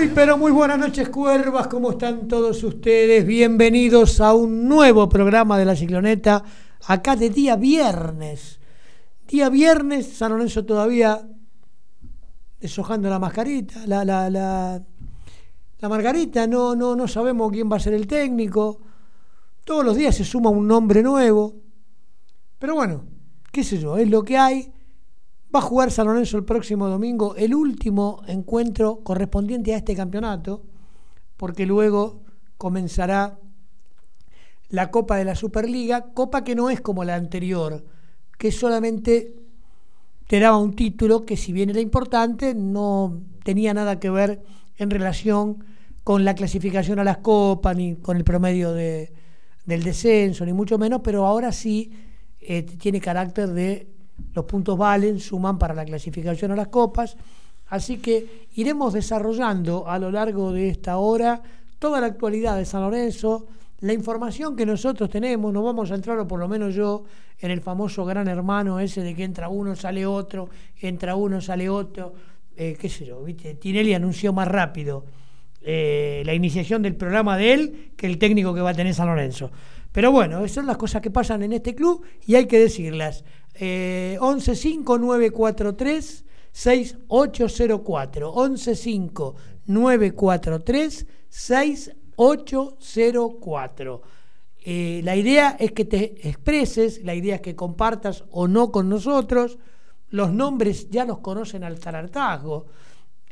Muy, pero muy buenas noches, cuervas. ¿Cómo están todos ustedes? Bienvenidos a un nuevo programa de la cicloneta, acá de día viernes. Día viernes, San Lorenzo todavía deshojando la mascarita, la, la, la, la margarita, no, no, no sabemos quién va a ser el técnico. Todos los días se suma un nombre nuevo. Pero bueno, qué sé yo, es lo que hay. Va a jugar San Lorenzo el próximo domingo, el último encuentro correspondiente a este campeonato, porque luego comenzará la Copa de la Superliga, copa que no es como la anterior, que solamente te daba un título que si bien era importante, no tenía nada que ver en relación con la clasificación a las copas, ni con el promedio de, del descenso, ni mucho menos, pero ahora sí eh, tiene carácter de los puntos valen, suman para la clasificación a las copas. Así que iremos desarrollando a lo largo de esta hora toda la actualidad de San Lorenzo, la información que nosotros tenemos, nos vamos a entrar, o por lo menos yo, en el famoso gran hermano ese de que entra uno, sale otro, entra uno, sale otro, eh, qué sé yo, ¿viste? Tinelli anunció más rápido eh, la iniciación del programa de él que el técnico que va a tener San Lorenzo. Pero bueno, esas son las cosas que pasan en este club y hay que decirlas. Eh, 115943 6804 115943 6804 eh, la idea es que te expreses, la idea es que compartas o no con nosotros. Los nombres ya los conocen al hartazgo.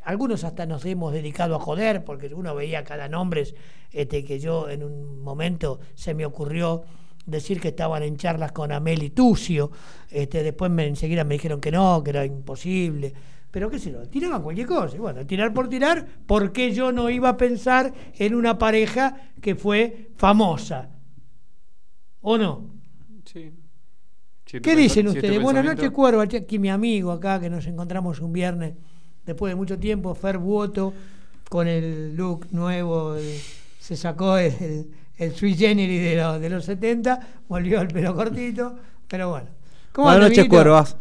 Algunos hasta nos hemos dedicado a joder, porque uno veía cada nombre este, que yo en un momento se me ocurrió decir que estaban en charlas con Amel y Tucio. Este, después me, enseguida me dijeron que no, que era imposible. Pero qué sé yo, tiraban cualquier cosa. Y bueno, tirar por tirar, ¿por qué yo no iba a pensar en una pareja que fue famosa? ¿O no? Sí. ¿Qué dicen ustedes? Buenas noches, Cuervo. Aquí mi amigo acá, que nos encontramos un viernes después de mucho tiempo, Fer Buoto, con el look nuevo, el- se sacó el, el, el sui generis de, los- de los 70, volvió el pelo cortito, pero bueno. ¿Cómo Buenas noches, cuervas.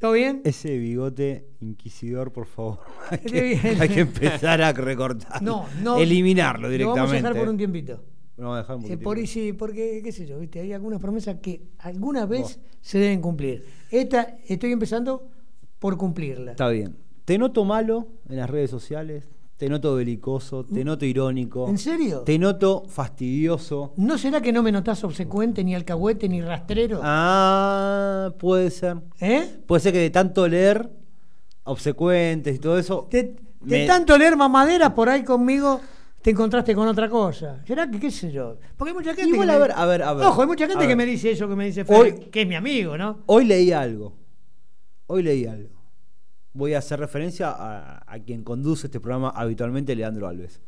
¿Todo bien? Ese bigote inquisidor, por favor. hay, que, bien. hay que empezar a recortar. No, no. Eliminarlo Lo directamente. vamos a dejar por un tiempito. Lo vamos a dejar un Eh, por ahí sí, porque, qué sé yo, ¿viste? hay algunas promesas que alguna vez se deben cumplir. Esta estoy empezando por cumplirla. Está bien. Te noto malo en las redes sociales. Te noto belicoso. Te noto irónico. ¿En serio? Te noto fastidioso. ¿No será que no me notás obsecuente, ni alcahuete, ni rastrero? Ah, puede ser. ¿Eh? Puede ser que de tanto leer obsecuentes y todo eso. De, de me- tanto leer mamaderas por ahí conmigo, te encontraste con otra cosa. ¿Será que qué sé yo? Porque hay mucha gente Igual, que a me- ver, a ver, a ver. Ojo, hay mucha gente que me dice eso, que me dice Fer, Hoy- que es mi amigo, ¿no? Hoy leí algo. Hoy leí algo. Voy a hacer referencia a, a quien conduce este programa habitualmente, Leandro Alves.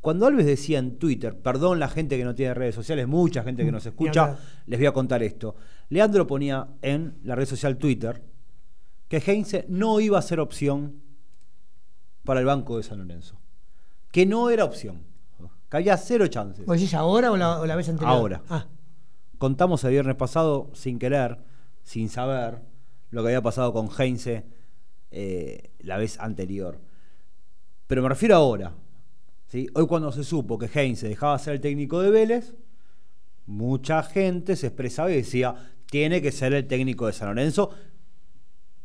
Cuando Alves decía en Twitter, perdón la gente que no tiene redes sociales, mucha gente que nos escucha, les voy a contar esto. Leandro ponía en la red social Twitter que Heinze no iba a ser opción para el banco de San Lorenzo. Que no era opción. Que había cero chances. ¿Vos decís ahora o la, o la vez anterior? Ahora. Ah, Contamos el viernes pasado, sin querer, sin saber, lo que había pasado con Heinze eh, la vez anterior. Pero me refiero ahora. ¿sí? Hoy cuando se supo que Heinze dejaba de ser el técnico de Vélez, mucha gente se expresaba y decía, tiene que ser el técnico de San Lorenzo.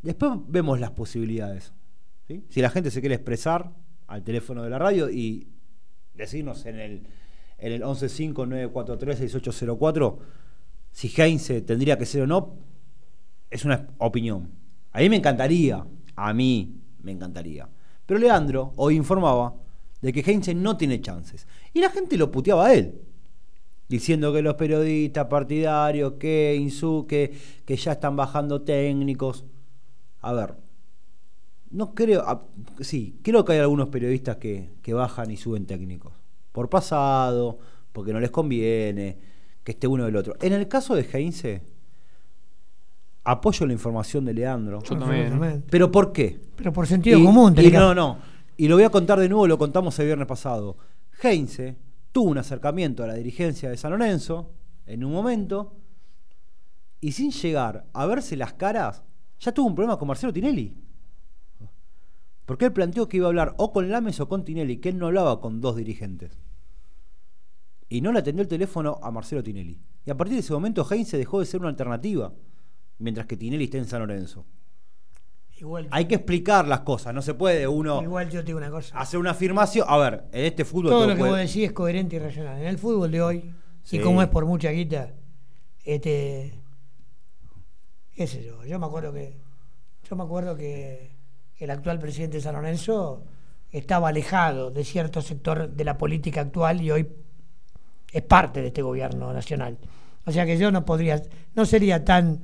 Después vemos las posibilidades. ¿sí? Si la gente se quiere expresar al teléfono de la radio y decirnos en el, en el 1159436804 si Heinze tendría que ser o no, es una opinión. A mí me encantaría, a mí me encantaría. Pero Leandro hoy informaba de que Heinze no tiene chances. Y la gente lo puteaba a él. Diciendo que los periodistas partidarios, que Insu, que, ya están bajando técnicos. A ver, no creo, sí, creo que hay algunos periodistas que, que bajan y suben técnicos. Por pasado, porque no les conviene, que esté uno del otro. En el caso de Heinze, apoyo la información de Leandro. Yo también. ¿Pero por qué? Pero por sentido Y- común, y no, no. Y lo voy a contar de nuevo, lo contamos el viernes pasado. Heinze tuvo un acercamiento a la dirigencia de San Lorenzo en un momento y sin llegar a verse las caras, ya tuvo un problema con Marcelo Tinelli. Porque él planteó que iba a hablar o con Lames o con Tinelli, que él no hablaba con dos dirigentes. Y no le atendió el teléfono a Marcelo Tinelli. Y a partir de ese momento Heinze dejó de ser una alternativa, mientras que Tinelli está en San Lorenzo. Igual, Hay que explicar las cosas, no se puede uno igual yo te digo una cosa. hacer una afirmación. A ver, en este fútbol Todo todo lo que puede- vos decís es coherente y racional. En el fútbol de hoy, Sí. y como es por mucha guita, este. qué sé yo, yo me acuerdo que. Yo me acuerdo que el actual presidente de San Lorenzo estaba alejado de cierto sector de la política actual y hoy es parte de este gobierno nacional. O sea que yo no podría, no sería tan,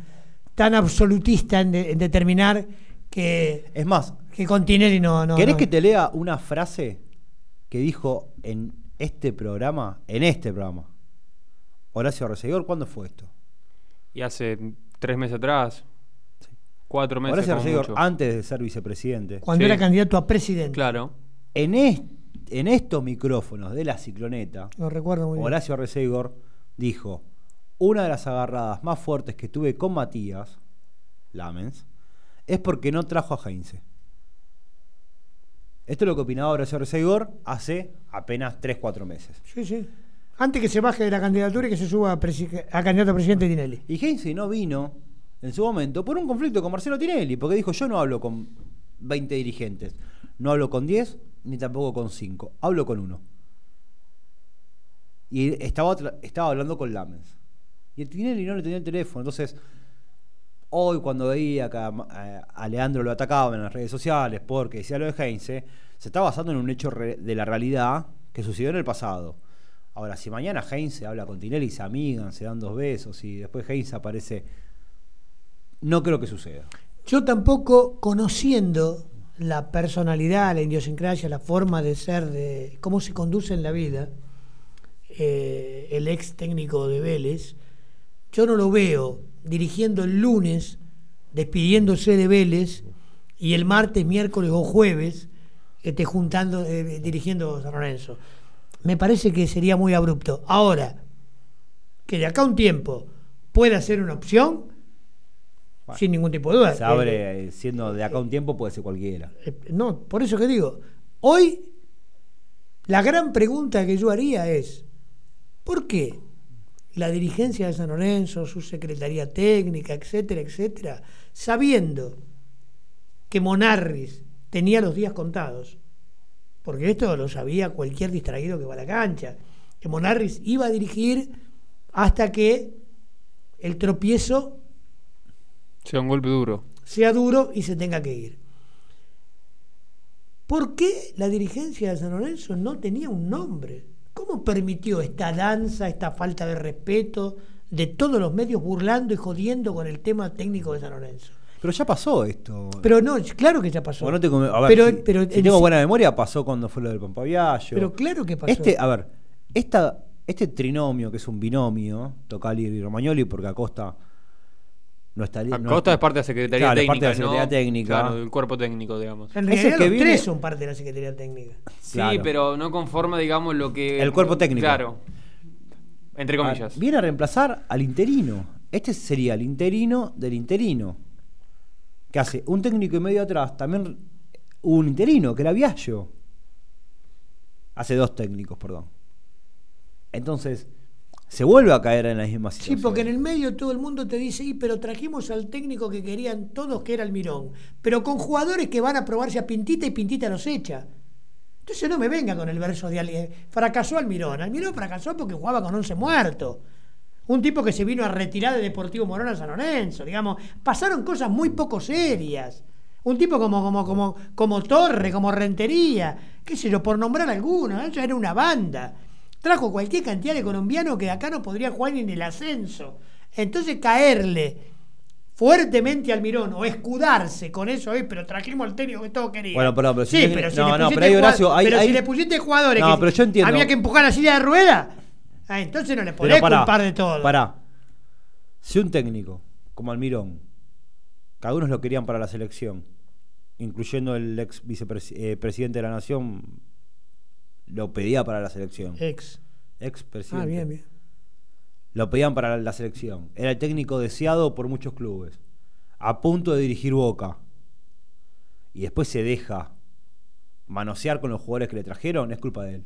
tan absolutista en, de- en determinar que, Es más, que con Tinelli no. no ¿querés no. que te lea una frase que dijo en este programa, en este programa? Horacio Resegor, ¿cuándo fue esto? Y hace tres meses atrás, cuatro meses. Horacio Resegor, antes de ser vicepresidente. Cuando Sí. era candidato a presidente. Claro. En, en estos micrófonos de la cicloneta, Lo recuerdo muy bien. Horacio Resegor dijo, una de las agarradas más fuertes que tuve con Matías, Lamens, es porque no trajo a Heinze. Esto es lo que opinaba Horacio Resegor hace apenas 3-4 meses. Sí, sí. Antes que se baje de la candidatura y que se suba a, candidato a presidente Tinelli. Y Heinze no vino en su momento por un conflicto con Marcelo Tinelli, porque dijo, yo no hablo con 20 dirigentes, no hablo con 10 ni tampoco con 5, hablo con uno. Y estaba, estaba hablando con Lamens. Y el Tinelli no le tenía el teléfono, entonces hoy cuando veía que a, Leandro lo atacaban en las redes sociales porque decía lo de Heinze, se está basando en un hecho de la realidad que sucedió en el pasado. Ahora, si mañana Heinze habla con Tinelli, se amigan, se dan dos besos y después Heinze aparece, no creo que suceda. Yo tampoco, conociendo la personalidad, la idiosincrasia, la forma de ser, de cómo se conduce en la vida, eh, el ex técnico de Vélez, yo no lo veo dirigiendo el lunes, despidiéndose de Vélez, y el martes, miércoles o jueves, esté juntando, eh, dirigiendo San Lorenzo. Me parece que sería muy abrupto. Ahora, que de acá a un tiempo pueda ser una opción, Bueno, sin ningún tipo de duda. Se Eh, abre, eh, siendo de acá a un tiempo, puede ser cualquiera. eh, no, por eso que digo, hoy la gran pregunta que yo haría es, ¿por qué la dirigencia de San Lorenzo, su secretaría técnica, etcétera, etcétera, sabiendo que Monarris tenía los días contados, porque esto lo sabía cualquier distraído que va a la cancha, que Monarris iba a dirigir hasta que el tropiezo Sea un golpe duro. sea duro y se tenga que ir. ¿Por qué la dirigencia de San Lorenzo no tenía un nombre? ¿Cómo permitió esta danza, esta falta de respeto de todos los medios burlando y jodiendo con el tema técnico de San Lorenzo? Pero ya pasó esto. Pero no, claro que ya pasó. O no te come- a ver, pero, si, pero si tengo buena memoria, pasó cuando fue lo del Pampaviallo. pero claro que pasó. Este, a ver, esta, este trinomio, que es un binomio, Tocali y Romagnoli, porque Acosta no estaría. no- Acosta es parte de la Secretaría Claro, es Técnica. parte de la Secretaría ¿no? Técnica. Claro, del cuerpo técnico, digamos. en realidad que los viene- tres son parte de la Secretaría Técnica. Sí, Claro. pero no conforma, digamos, lo que. El cuerpo técnico. Claro. Entre Ah, comillas. Viene a reemplazar al interino. Este sería el interino del interino. Que hace un técnico y medio atrás también hubo un interino, que era Viallo. Hace dos técnicos, perdón. Entonces, se vuelve a caer en la misma Sí, situación. porque en el medio todo el mundo te dice, y pero trajimos al técnico que querían todos, que era Almirón, pero con jugadores que van a probarse a Pintita y Pintita los echa. Entonces no me venga con el verso de alguien. Fracasó Almirón. Almirón fracasó porque jugaba con 11 muertos. Un tipo que se vino a retirar de Deportivo Morón a San Lorenzo, digamos. Pasaron cosas muy poco serias. Un tipo como, como, como, como Torre, como Rentería, qué sé yo, por nombrar alguno, eso era una banda. Trajo cualquier cantidad de colombianos que acá no podría jugar ni en el ascenso. Entonces caerle fuertemente al Mirón o escudarse con eso, "Eh, pero trajimos al técnico que todos querían. Bueno, perdón, pero si sí, pero si no, le no, pero Horacio, pero si le pusiste jugadores No, que pero yo entiendo. había que empujar la silla de rueda, ah, entonces no le podés Pero pará, culpar de todo. Pará. Si un técnico como Almirón, que algunos lo querían para la selección, incluyendo el ex vicepresidente de la Nación, lo pedía para la selección. Ex. Ex Ah, presidente. bien, bien. Lo pedían para la selección. Era el técnico deseado por muchos clubes. A punto de dirigir Boca. Y después se deja manosear con los jugadores que le trajeron, es culpa de él.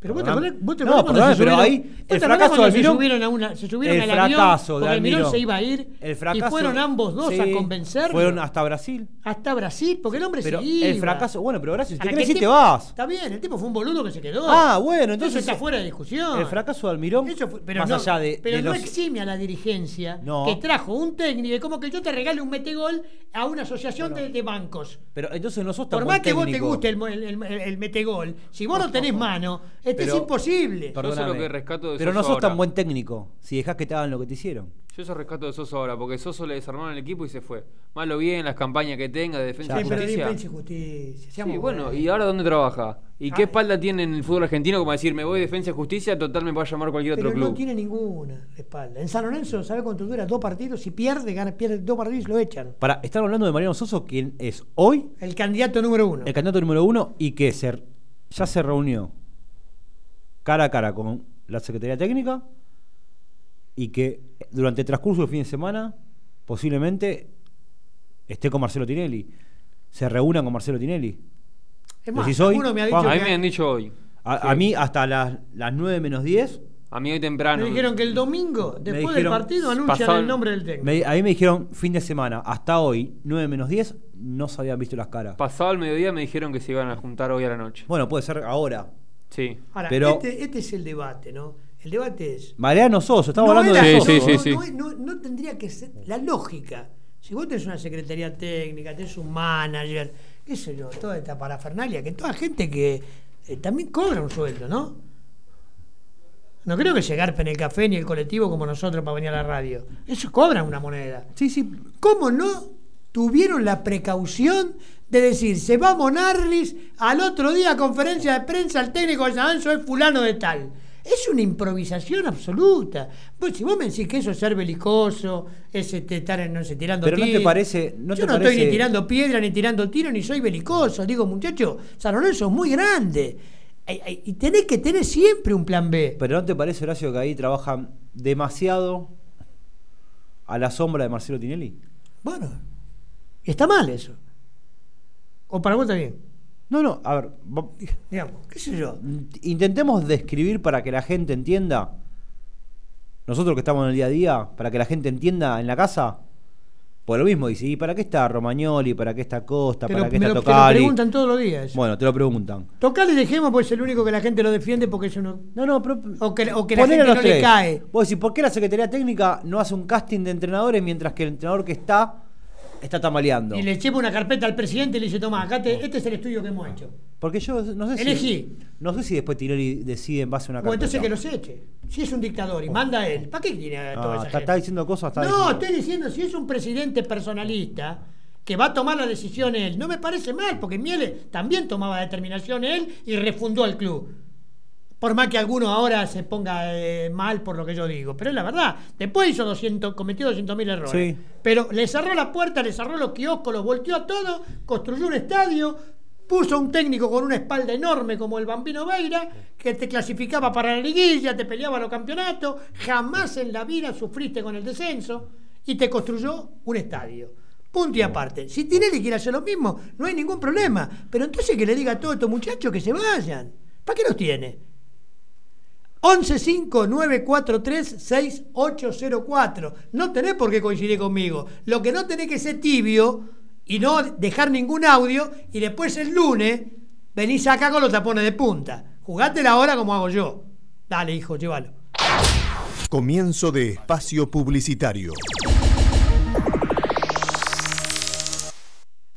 Pero vos te acordás, vos te No, perdóname, se pero subieron- ahí el fracaso cuando de se subieron a una, se subieron el al avión fracaso de porque Almirón se iba a ir El y fracaso, fueron ambos dos sí, a convencerlo Fueron hasta Brasil. hasta Brasil porque el hombre Pero se iba. el fracaso, bueno, pero Horacio, si te tipo- vas. Está bien, el tipo fue un boludo que se quedó. Ah, bueno, Eso entonces está fuera de discusión. El fracaso de Almirón, Eso fue- pero más no, allá de, pero de no los- exime a la dirigencia No. que trajo un técnico, es como que yo te regale un metegol a una asociación de, de bancos. Pero entonces no sos tan Por más que vos te guste el metegol, si vos no tenés mano, este Pero- es imposible. Yo eso es lo que rescato de Pero no sos tan buen técnico si dejás que te hagan lo que te hicieron. Yo eso rescato de Soso ahora, porque Soso le desarmaron el equipo y se fue. Malo bien, las campañas que tenga de defensa Sí, y pero justicia. defensa y justicia. Sí, bueno, buenos. ¿y ahora dónde trabaja? ¿Y qué Ah. espalda tiene en el fútbol argentino como decir, me voy defensa y justicia, total me va a llamar cualquier Pero otro no club? tiene ninguna espalda. En San Lorenzo, ¿sabe cuánto dura? Dos partidos. Si pierde, gana, pierde dos partidos y lo echan. Para, están hablando de Mariano Soso, quien es hoy El candidato número uno. el candidato número uno y que se, ya se reunió cara a cara con la Secretaría Técnica y que durante el transcurso del fin de semana posiblemente esté con Marcelo Tinelli. Se reúnan con Marcelo Tinelli. Es más, ¿Decís hoy? me ha dicho A mí me han dicho hoy. A, a mí hasta las, las 9 menos 10, A mí hoy temprano. me dijeron que el domingo, después del partido, anuncian el nombre del técnico. me- a mí me dijeron fin de semana, hasta hoy, 9 menos 10, no se habían visto las caras. Pasado el mediodía me dijeron que se iban a juntar hoy a la noche. Bueno, puede ser ahora. Sí. Ahora, pero- este, este es el debate, ¿no? El debate es. Mariano Soso, estamos no hablando era- de Sí, Soso. sí, no, sí, no, sí. no- no tendría que ser. La lógica. Si vos tenés una secretaría técnica, tenés un manager, qué sé yo, toda esta parafernalia, que toda gente que eh, también cobra un sueldo, ¿no? No creo que se garpen el café ni el colectivo como nosotros para venir a la radio. Ellos cobran una moneda. Sí, sí. ¿Cómo no tuvieron la precaución de decir, se va Monarlis al otro día conferencia de prensa, el técnico de San Lorenzo es fulano de tal? Es una improvisación absoluta. Pues si vos me decís que eso es ser belicoso, es este, estar en, no sé, tirando Pero no te parece- no Yo te no estoy ni tirando piedra, ni tirando tiro, ni soy belicoso. Digo, muchacho, San Lorenzo es muy grande. Y tenés que tener siempre un plan B. Pero ¿no te parece, Horacio, que ahí trabajan demasiado a la sombra de Marcelo Tinelli? Bueno, está mal eso. O para vos está bien. No, no, a ver, Digamos, qué sé yo. intentemos describir para que la gente entienda, nosotros que estamos en el día a día, para que la gente entienda en la casa, pues lo mismo dice, ¿y para qué está Romagnoli? ¿Para qué está Costa? Te lo, ¿Para qué está lo- te lo Tocali? preguntan todos los días. Bueno, te lo preguntan. Tocali dejemos porque es el único que la gente lo defiende porque es uno. No, no, pero. O que- o que la gente no le tres. cae. Vos decís, ¿por qué la Secretaría Técnica no hace un casting de entrenadores mientras que el entrenador que está está tambaleando? Y le lleva una carpeta al presidente y le dice, toma, acá te- este es el estudio que hemos hecho. Porque yo no sé si. Elegí. No sé si después Tinelli decide en base a una O carpeta. entonces que los eche. Si es un dictador y manda él, ¿para qué tiene a toda Ah, esa está, gente? está diciendo cosas. Está No, diciendo- estoy diciendo, si es un presidente personalista que va a tomar la decisión él, no me parece mal, porque Miele también tomaba determinación él y refundó el club. Por más que alguno ahora se ponga eh, mal por lo que yo digo. Pero es la verdad. Después hizo 200, cometió 200 mil errores. Sí. Pero le cerró la puerta, le cerró los kioscos, los volteó a todo, construyó un estadio, puso un técnico con una espalda enorme como el Bambino Veira, que te clasificaba para la liguilla, te peleaba los campeonatos, jamás en la vida sufriste con el descenso y te construyó un estadio. Punto y aparte. Si Tinelli quiere hacer lo mismo, no hay ningún problema. Pero entonces que le diga a todos estos muchachos que se vayan. ¿Para qué los tiene? 1159436804. No tenés por qué coincidir conmigo. Lo que no tenés que ser tibio y no dejar ningún audio y después el lunes venís acá con los tapones de punta. Jugátela ahora como hago yo. Dale, hijo, llévalo. Comienzo de espacio publicitario.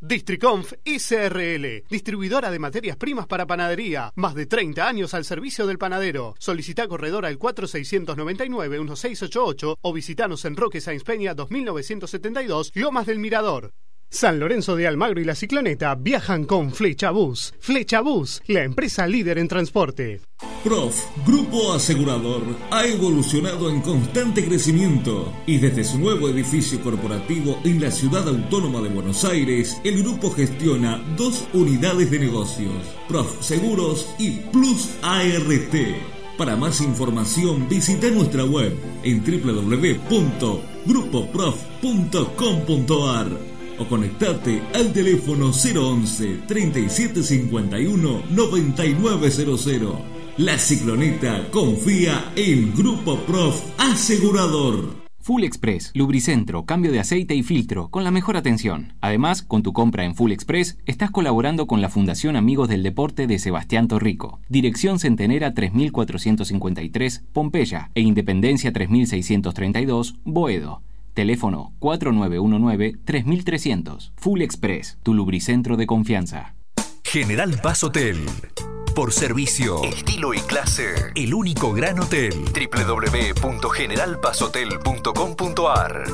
Districonf ICRL, distribuidora de materias primas para panadería. Más de 30 años al servicio del panadero. Solicita corredor al 4699-1688 o visitanos en Roque Sáenz Peña 2972, Lomas del Mirador. San Lorenzo de Almagro y la Cicloneta viajan con Flecha Bus. Flecha Bus, la empresa líder en transporte. Prof, Grupo Asegurador, ha evolucionado en constante crecimiento y desde su nuevo edificio corporativo en la ciudad autónoma de Buenos Aires, el grupo gestiona dos unidades de negocios, Prof Seguros y Plus ART. Para más información visita nuestra web en www.grupoprof.com.ar o conectate al teléfono 011 3751 9900. La Cicloneta confía en Grupo Prof Asegurador. Full Express, lubricentro, cambio de aceite y filtro, con la mejor atención. Además, con tu compra en Full Express, estás colaborando con la Fundación Amigos del Deporte de Sebastián Torrico. Dirección Centenera 3453, Pompeya, e Independencia 3632, Boedo. Teléfono 4919-3300. Full Express, tu lubricentro de confianza. General Paz Hotel. Por servicio, estilo y clase. El único gran hotel. www.generalpazhotel.com.ar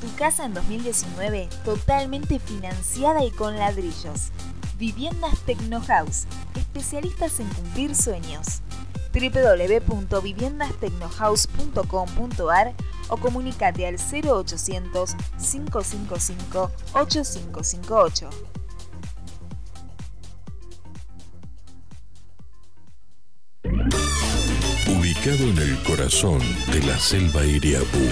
Tu casa en 2019 totalmente financiada y con ladrillos. Viviendas Tecnohouse, especialistas en cumplir sueños www.viviendastecnohouse.com.ar o comunicate al 0800 555 8558. Ubicado en el corazón de la selva Iriapú,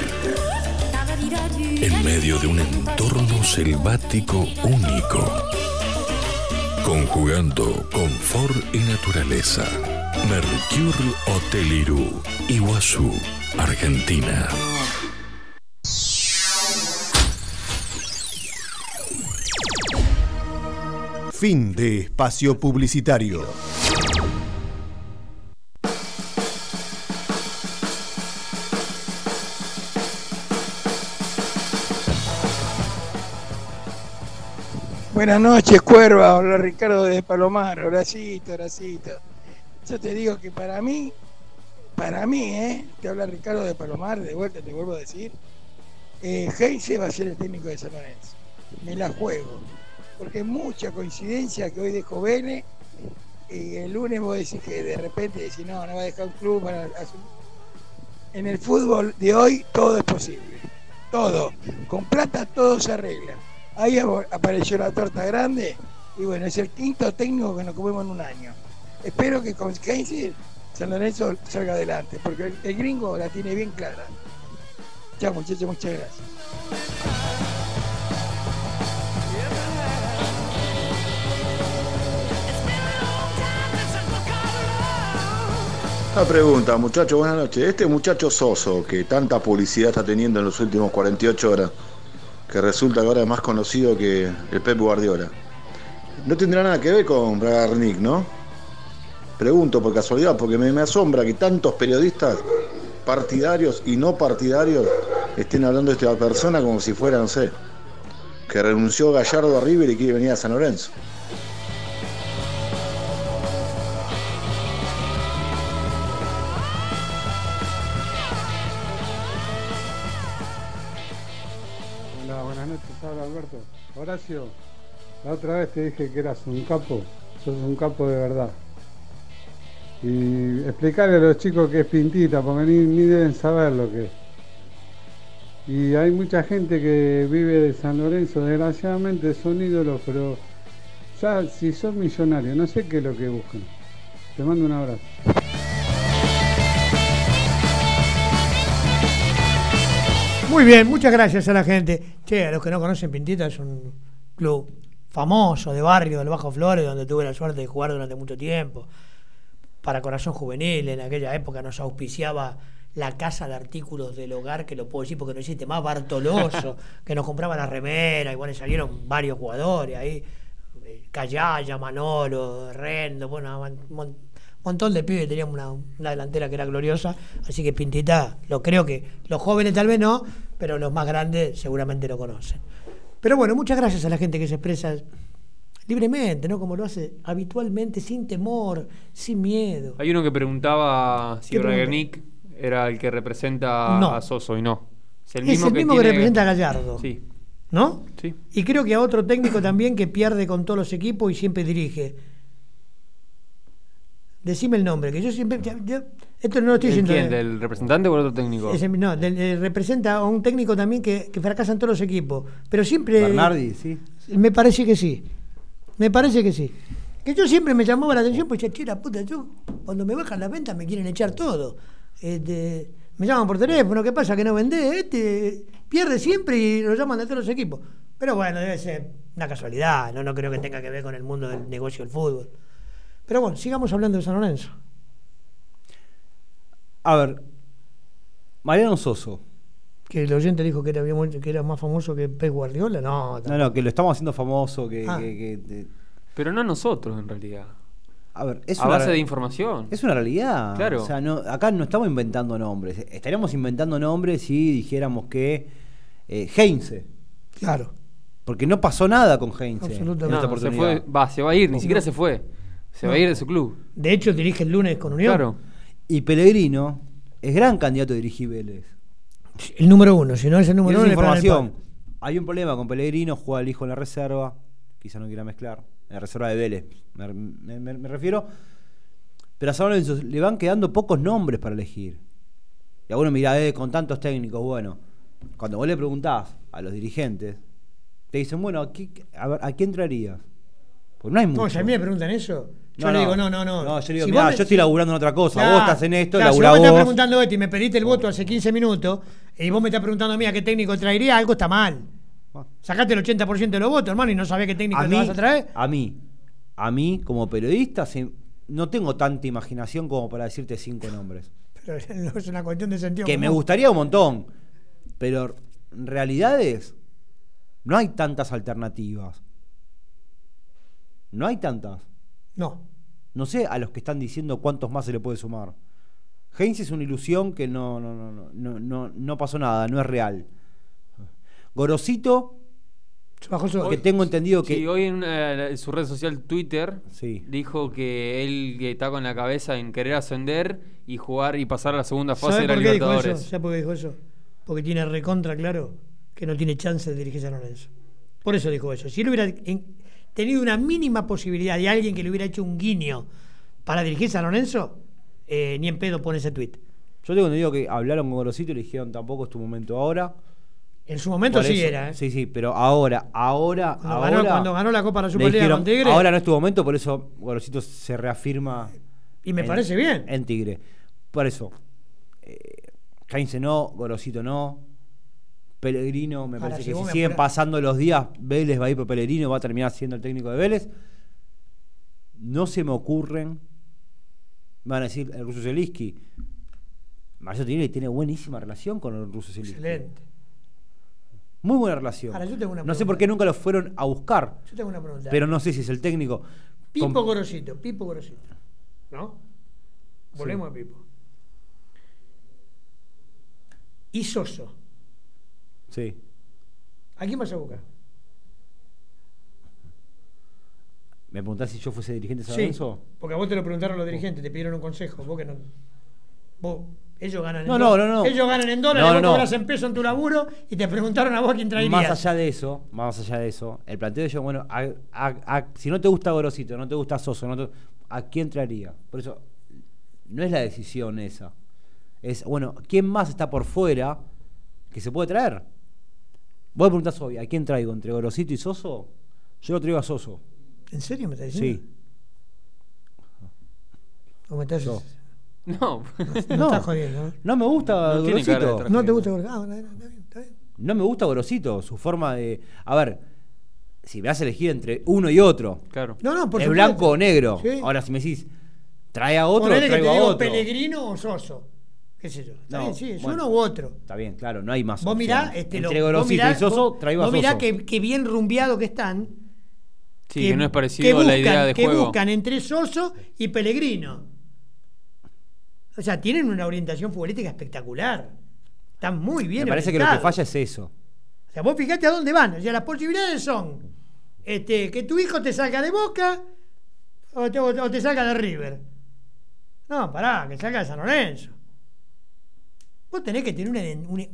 en medio de un entorno selvático único, conjugando confort y naturaleza. Mercure Hotel Irú, Iguazú, Argentina. Fin de espacio publicitario. Buenas noches, Cuerva. Hola, Ricardo de Palomar. Horacito, Horacito. Yo te digo que para mí, para mí, ¿eh? Te habla Ricardo de Palomar, de vuelta te vuelvo a decir. Eh, Heinze va a ser el técnico de San Lorenzo. Me la juego. Porque mucha coincidencia que hoy dejo Vene y el lunes vos decís que de repente decís, no, no va a dejar un club. En el fútbol de hoy todo es posible. Todo. Con plata todo se arregla. Ahí apareció la torta grande y bueno, es el quinto técnico que nos comemos en un año. Espero que con Heinze San Lorenzo salga adelante, porque el, gringo la tiene bien clara. Chao muchachos, muchas gracias. Una pregunta, muchachos, buenas noches. Este muchacho Soso, que tanta publicidad está teniendo en los últimos 48 horas, que resulta que ahora es más conocido que el Pep Guardiola, no tendrá nada que ver con Bragarnik, ¿no? Pregunto por casualidad, porque me, asombra que tantos periodistas partidarios y no partidarios estén hablando de esta persona como si fuera, no sé, que renunció Gallardo a River y quiere venir a San Lorenzo. Hola, buenas noches, habla Alberto. Horacio, la otra vez te dije que eras un capo, sos un capo de verdad. Y explicarle a los chicos que es pintita, porque ni, ni deben saber lo que es. Y hay mucha gente que vive de San Lorenzo, desgraciadamente son ídolos, pero ya si son millonarios, no sé qué es lo que buscan. Te mando un abrazo. Muy bien, muchas gracias a la gente. Che, a los que no conocen, Pintita es un club famoso de barrio del Bajo Flores, donde tuve la suerte de jugar durante mucho tiempo. Para Corazón Juvenil, en aquella época nos auspiciaba la casa de artículos del hogar, que lo puedo decir porque no existe más, Bartoloso, que nos compraba la remera, bueno, salieron varios jugadores ahí, eh, Callaya, Manolo, Rendo, bueno, un mon- montón de pibes, teníamos una, una delantera que era gloriosa, así que Pintita, lo creo que los jóvenes tal vez no, pero los más grandes seguramente lo conocen. Pero bueno, muchas gracias a la gente que se expresa libremente, ¿no? Como lo hace habitualmente, sin temor, sin miedo. Hay uno que preguntaba si. Bragarnik era el que representa No. a Soso y no. Es el Es mismo el que mismo que, tiene- representa a Gallardo. Sí. ¿No? Sí. Y creo que a otro técnico también que pierde con todos los equipos y siempre dirige. Decime el nombre, que yo siempre. ya- esto no lo estoy ¿Del diciendo. quién? de- ¿Del representante o el otro técnico? ese- no, del- eh, representa a un técnico también que, que fracasa en todos los equipos. Pero siempre. Bernardi, sí. Me parece que sí. Me parece que sí. Que yo siempre me llamaba la atención, pues, che, la puta, yo, cuando me bajan las ventas me quieren echar todo. Este, me llaman por teléfono, ¿qué pasa? Que no vendés, este, pierde siempre y lo llaman de todos los equipos. Pero bueno, debe ser una casualidad, no, no creo que tenga que ver con el mundo del negocio del fútbol. Pero bueno, sigamos hablando de San Lorenzo. A ver, Mariano Soso. Que el oyente dijo que era, que más famoso que Pep Guardiola. No, No, no, que lo estamos haciendo famoso, que... Ah. que- que- de- Pero no nosotros, en realidad. a ver, es a una base de información. Es una realidad. Claro. O sea, no, acá no estamos inventando nombres. Estaríamos inventando nombres si dijéramos que eh, Heinze. Claro. Porque no pasó nada con Heinze. Absolutamente. en No, se fue, va, se va a ir, ni No. siquiera se fue. Se No. va a ir de su club. De hecho, dirige el lunes con Unión. Claro. Y Pellegrino es gran candidato a dirigir Vélez. El número uno, si no es el número uno, información. Hay un problema con Pellegrino, juega el hijo en la reserva. Quizá no quiera mezclar. En la reserva de Vélez, me, me- me- me refiero. Pero a San Lorenzo le van quedando pocos nombres para elegir. Y a uno mira, eh, con tantos técnicos, bueno. Cuando vos le preguntás a los dirigentes, te dicen, bueno, ¿a, qué- a ver, ¿a quién traerías? Pues no hay mucho. No, si a mí me preguntan eso, yo No, le digo, no, no, no. No, yo le digo, Si mirá, vos me- yo estoy laburando en otra cosa. Vos estás en esto, claro, si laburá vos me estás preguntando esto y me pediste el voto hace 15 minutos y vos me estás preguntando a mí a qué técnico traería, algo está mal. Sacate el 80% de los votos, hermano, y no sabés qué técnico a te mí, vas a traer. a mí, a mí como periodista, se- no tengo tanta imaginación como para decirte cinco nombres. Pero no es una cuestión de sentido. Que me gustaría un montón, pero en realidades no hay tantas alternativas. No hay tantas. No. No sé a los que están diciendo cuántos más se le puede sumar. Heinz es una ilusión que no, no, no, no, no, no, pasó nada, no es real. Gorosito, que tengo entendido que Sí, hoy en, una- en su red social Twitter Sí. dijo que él que está con la cabeza en querer ascender y jugar y pasar a la segunda fase ¿Sabés de la qué dijo eso? Libertadores. ¿Sabés por qué dijo eso? Porque tiene recontra claro que no tiene chance de dirigir San Lorenzo. Por eso dijo eso. Si él hubiera en- tenido una mínima posibilidad de alguien que le hubiera hecho un guiño para dirigir San Lorenzo, eh, ni en pedo pone ese tweet. Yo tengo entendido que hablaron con Gorosito y le dijeron tampoco es tu momento ahora. En su momento Por sí eso- era, ¿eh? Sí, sí, pero ahora, ahora, Cuando, ahora. ganó, cuando ganó la Copa de la Superliga dijeron, con Tigre. Ahora no es tu momento, por eso Gorosito se reafirma. Y me en- parece bien. En Tigre. Por eso. Eh, Heinze no, Gorosito no. Pellegrino, me Ahora, parece si que si siguen pasando los días, Vélez va a ir por Pellegrino, va a terminar siendo el técnico de Vélez. No se me ocurren. Van a decir el ruso Zelinsky. Marcelo Tinelli tiene buenísima relación con el ruso Zelinsky. Excelente. Muy buena relación. Ahora, yo tengo una no sé por qué nunca lo fueron a buscar. Yo tengo una pregunta. Pero no sé si es el técnico. Pipo Com- Gorosito, Pipo Gorosito. ¿No? Volvemos a Pipo. Y Soso. Sí. ¿A quién vas a buscar? ¿Me preguntás si yo fuese dirigente de San Sí, Lorenzo? porque a vos te lo preguntaron los dirigentes, te pidieron un consejo. Vos que no. Vos, ellos ganan en No, no, dólares. no, no. Ellos ganan en dólares, No, vos no, no. en peso en tu laburo y te preguntaron a vos quién traerías. Más allá de eso, más allá de eso, el planteo de ellos, bueno, a- a- a- si no te gusta Gorosito, no te gusta Soso, no te- ¿a quién traería? Por eso, no es la decisión esa. Es, bueno, ¿quién más está por fuera que se puede traer? Vos preguntás hoy, ¿a quién traigo? ¿Entre Gorosito y Soso? Yo lo traigo a Soso. ¿En serio me estás diciendo? Sí. ¿O me estás... Yo. No. No, No. estás jodiendo. ¿eh? No me gusta No Gorosito. No te gusta Gorosito. Ah, está bien, está bien. No me gusta Gorosito, su forma de. A ver, si me vas a elegir entre uno y otro, Claro. No, no, por es blanco o negro. Sí. Ahora, si me decís, trae a otro, Ponele que te traigo a digo otro. Pellegrino o Soso. ¿Qué sé yo? Está No, bien, sí, es bueno. uno u otro. Está bien, claro, no hay más. Vos mirá, opciones. este, lo- entre vos Gorosito mirá- y Soso, vos- traigo a vos Soso. mirá que, que bien rumbeado que están. Sí, que, no es que parecido a la idea de que juego. buscan entre Soso y Pellegrino. O sea, tienen una orientación futbolística espectacular. Están muy bien me parece que lo que falla es eso. O sea, vos fijate a dónde van. O sea, las posibilidades son este, que tu hijo te salga de Boca o te, o te salga de River. No, pará, que salga de San Lorenzo. Vos tenés que tener una, una-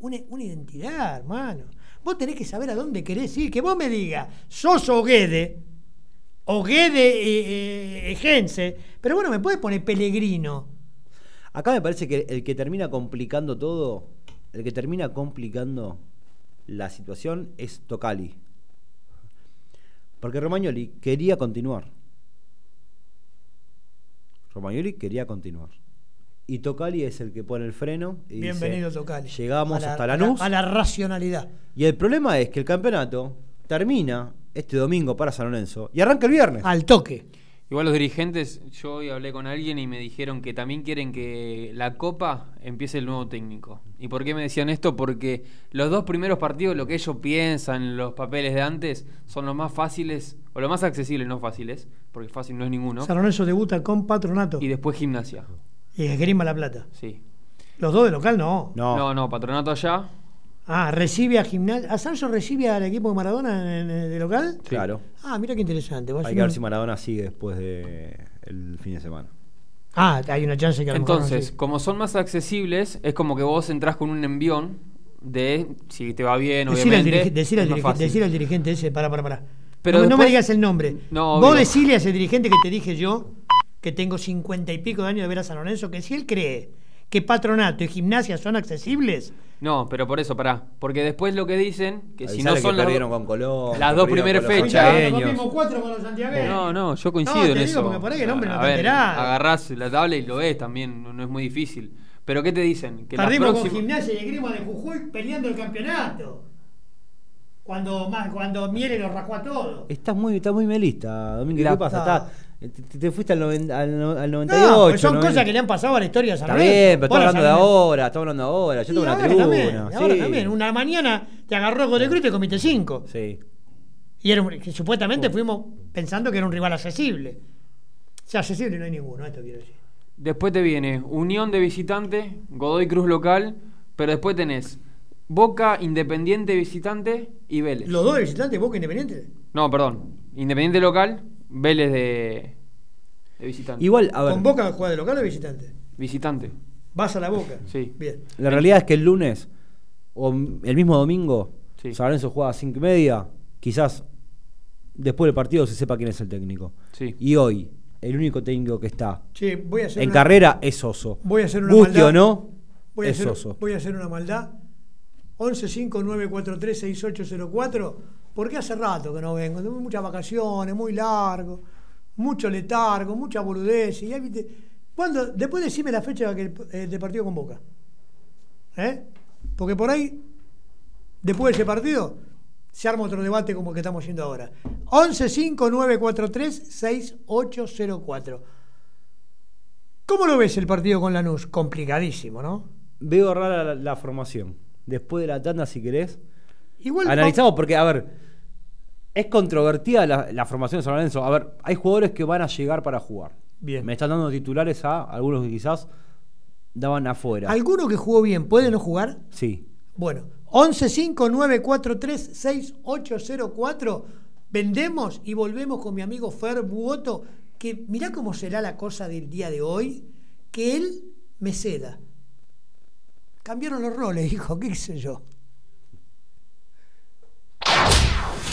una- una- identidad, hermano. Vos tenés que saber a dónde querés ir. Que vos me digas, sos Oguede, o Guede eh, eh, Egense, pero bueno, me puedes poner Pellegrino. Acá me parece que el que termina complicando todo, el que termina complicando la situación es Tocali. Porque Romagnoli quería continuar. Romagnoli quería continuar. Y Tocali es el que pone el freno y dice, Bienvenido, Tocali. Llegamos A la- hasta a la- Lanús. A la racionalidad. Y el problema es que el campeonato termina este domingo para San Lorenzo y arranca el viernes. Al toque. Igual los dirigentes, yo hoy hablé con alguien y me dijeron que también quieren que la Copa empiece el nuevo técnico. ¿Y por qué me decían esto? Porque los dos primeros partidos, lo que ellos piensan, los papeles de antes, son los más fáciles, o los más accesibles, no fáciles, porque fácil no es ninguno. San Lorenzo debuta con Patronato Y después Gimnasia. Y Esgrima La Plata. Sí. Los dos de local no. No, no, Patronato allá. Ah, recibe a Gimnasia. ¿A Sancho recibe al equipo de Maradona en- en- de local? Claro. Ah, mira qué interesante. Hay que ver si Maradona sigue después del fin de semana. Ah, hay una chance que a lo mejor no Entonces, sigue. como son más accesibles, es como que vos entrás con un envión de si te va bien, Decirle al, obviamente. al dirige- decirle al dirigente ese, para, para, para. Pero no, me- no me después- digas el nombre. No, Vos obvio. decirle a ese dirigente que te dije yo, que tengo cincuenta y pico de años de ver a San Lorenzo, que si él cree que patronato y gimnasia son accesibles, No, pero por eso, pará. Porque después lo que dicen, que si no son que las, perdieron con Colón, las dos primeras con fechas. con. No, no, yo coincido No, te en digo eso. porque por ahí el hombre no A está ver. Agarrás la tabla y lo ves también, no, no es muy difícil. Pero ¿qué te dicen? Que perdimos con próximas- gimnasia y esgrima de Jujuy peleando el campeonato. Cuando, más, cuando Miele lo rajó a todo. Estás muy, estás muy melista, Domingo. La ¿Qué pasa? pa- Estás- te, te fuiste al, noven- al, no- al 98. No, pues son 90. cosas que le han pasado a la historia de San Está Lorenzo. bien, pero la hablando de ahora, estamos hablando de ahora. Yo Y tengo una tribuna. también, ahora sí. también. Una mañana te agarró Godoy Cruz y te comiste cinco. Sí. Y era que supuestamente fuimos pensando que era un rival accesible. O sea, accesible no hay ninguno, esto quiero decir. Después te viene Unión de visitante, Godoy Cruz local, pero después tenés Boca Independiente visitante y Vélez. Los dos de visitantes, Boca Independiente. No, perdón. Independiente local, Vélez de, de visitante. Igual, a ver, ¿Con Boca juega de local o visitante? Visitante. Vas a la Boca. Sí. Bien. la realidad es que el lunes o el mismo domingo, Sí. San Lorenzo juega a 5 y media. Quizás después del partido se sepa quién es el técnico. Sí. Y hoy, el único técnico que está Che, voy a hacer en una- carrera es Soso. Voy a hacer una Guste maldad. o no, Voy a, es hacer, Soso. voy a hacer una maldad. 1159436804. Porque hace rato que no vengo. Tengo muchas vacaciones, muy largo, mucho letargo, mucha boludez. Y viste. ¿Cuándo? Después decime la fecha que, eh, de partido con Boca. ¿Eh? Porque por ahí, después de ese partido, se arma otro debate como el que estamos yendo ahora. 1159436804. ¿Cómo lo ves el partido con Lanús? Complicadísimo, ¿no? Veo rara la, la formación. Después de la tanda, si querés. Igual Analizamos porque, a ver, es controvertida la, la formación de San Lorenzo. A ver, hay jugadores que van a llegar para jugar. Bien. Me están dando titulares a algunos que quizás daban afuera. ¿Alguno que jugó bien puede no jugar? Sí. Bueno, 1159436804. Vendemos y volvemos con mi amigo Fer Buoto. Que mirá cómo será la cosa del día de hoy. Que él me ceda. Cambiaron los roles, hijo, qué sé yo.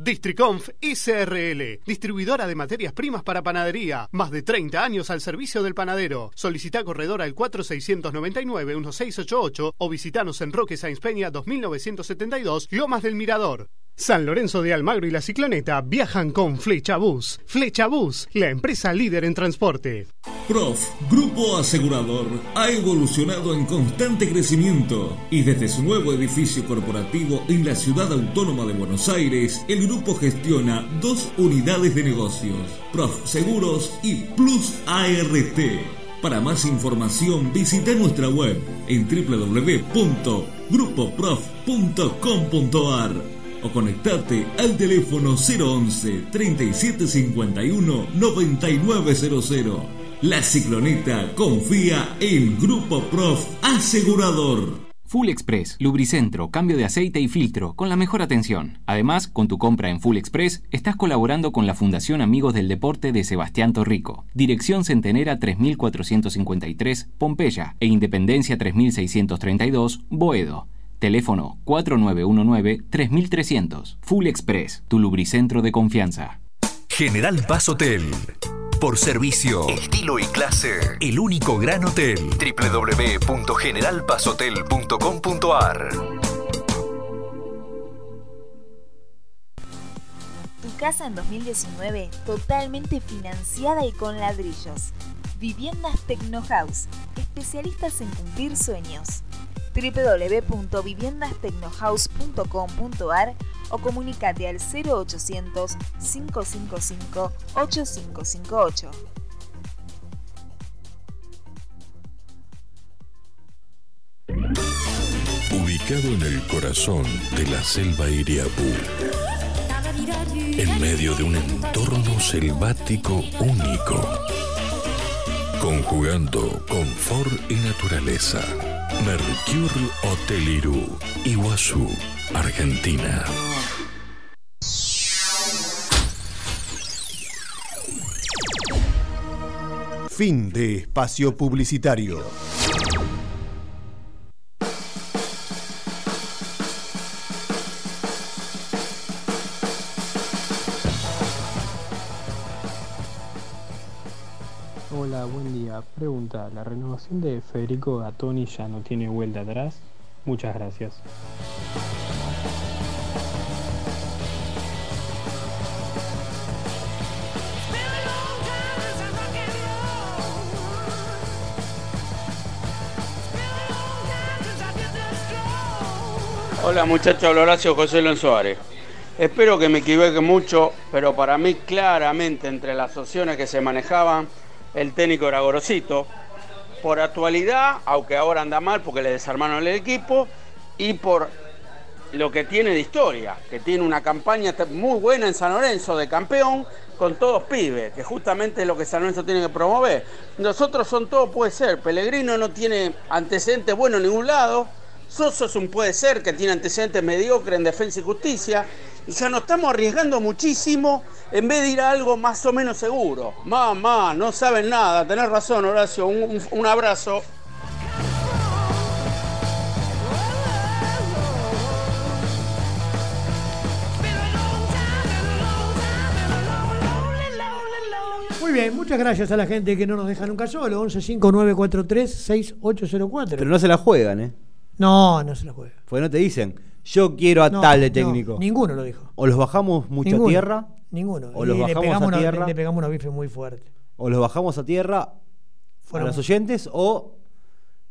Districonf ICRL, distribuidora de materias primas para panadería. Más de 30 años al servicio del panadero. Solicita corredor al 4699-1688 o visitanos en Roque Sáenz Peña 2972, Lomas del Mirador. San Lorenzo de Almagro y la Cicloneta viajan con Flecha Bus. Flecha Bus, la empresa líder en transporte. Prof, Grupo Asegurador, ha evolucionado en constante crecimiento y desde su nuevo edificio corporativo en la ciudad autónoma de Buenos Aires, el grupo gestiona dos unidades de negocios, Prof Seguros y Plus ART. Para más información visita nuestra web en www.grupoprof.com.ar o conectate al teléfono 011 3751 9900. La Cicloneta confía en Grupo Prof Asegurador. Full Express, lubricentro, cambio de aceite y filtro, con la mejor atención. Además, con tu compra en Full Express, estás colaborando con la Fundación Amigos del Deporte de Sebastián Torrico. Dirección Centenera 3453, Pompeya, e Independencia 3632, Boedo. Teléfono 4919-3300. Full Express, tu lubricentro de confianza. General Paz Hotel. Por servicio, estilo y clase, el único gran hotel. www.generalpazhotel.com.ar Tu casa en 2019 totalmente financiada y con ladrillos. Viviendas Tecnohouse, especialistas en cumplir sueños. www.viviendastecnohouse.com.ar o comunicate al 0800 555 8558. Ubicado en el corazón de la selva Iriapú, en medio de un entorno selvático único, conjugando confort y naturaleza. Mercure Hotel Irú, Iguazú, Argentina. Fin de espacio publicitario. ¿La renovación de Federico Gattoni ya no tiene vuelta atrás? Muchas gracias. Hola muchachos, habla Horacio José Lon Suárez. Espero que me equivoque mucho, pero para mí claramente entre las opciones que se manejaban, el técnico era Gorosito. Por actualidad, aunque ahora anda mal porque le desarmaron el equipo, y por lo que tiene de historia, que tiene una campaña muy buena en San Lorenzo de campeón con todos pibes, que justamente es lo que San Lorenzo tiene que promover. Nosotros son todos puede ser, Pellegrino no tiene antecedentes buenos en ningún lado, Soso es un puede ser que tiene antecedentes mediocres en defensa y justicia. Y ya nos estamos arriesgando muchísimo en vez de ir a algo más o menos seguro. Mamá, no saben nada. Tenés razón, Horacio. Un, un- un abrazo. Muy bien, muchas gracias a la gente que no nos deja nunca solo. 1159436804. Pero no se la juegan, ¿eh? No, no se la juega. Porque no te dicen, yo quiero a No, tal de no, técnico. ninguno lo dijo. O los bajamos mucho Ninguno, a tierra. Ninguno. O los Y le bajamos pegamos, a una, tierra. le pegamos una bife muy fuerte. O los bajamos a tierra Fueron- a los oyentes. O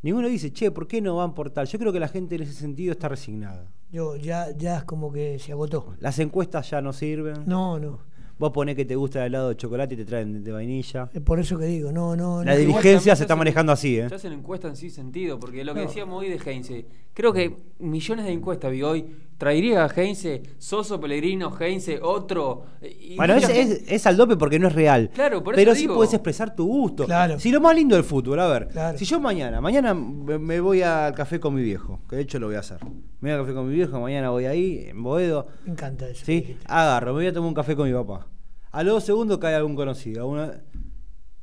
ninguno dice, che, ¿por qué no van por tal? Yo creo que la gente en ese sentido está resignada. Yo ya, ya es como que se agotó. Las encuestas ya no sirven. No, no. Vos ponés que te gusta el helado de chocolate y te traen de- vainilla. Es por eso que digo, no, no. La no. dirigencia se está manejando así, ¿eh? Ya hacen encuestas en sí sentido, porque lo que No. decíamos hoy de Heinze, creo que millones de encuestas vi hoy, traería a Heinze, Soso, Pellegrino, Heinze, otro. y- Bueno, es, es, al dope porque no es real. Claro, por Pero sí puedes expresar tu gusto. Claro. Si lo más lindo del fútbol, a ver, Claro. si yo mañana, mañana me voy al café con mi viejo, que de hecho lo voy a hacer. Me voy al café con mi viejo, mañana voy ahí, en Boedo. Me encanta eso. ¿Sí? Agarro, me voy a tomar un café con mi papá. A los dos segundos cae algún conocido. Una...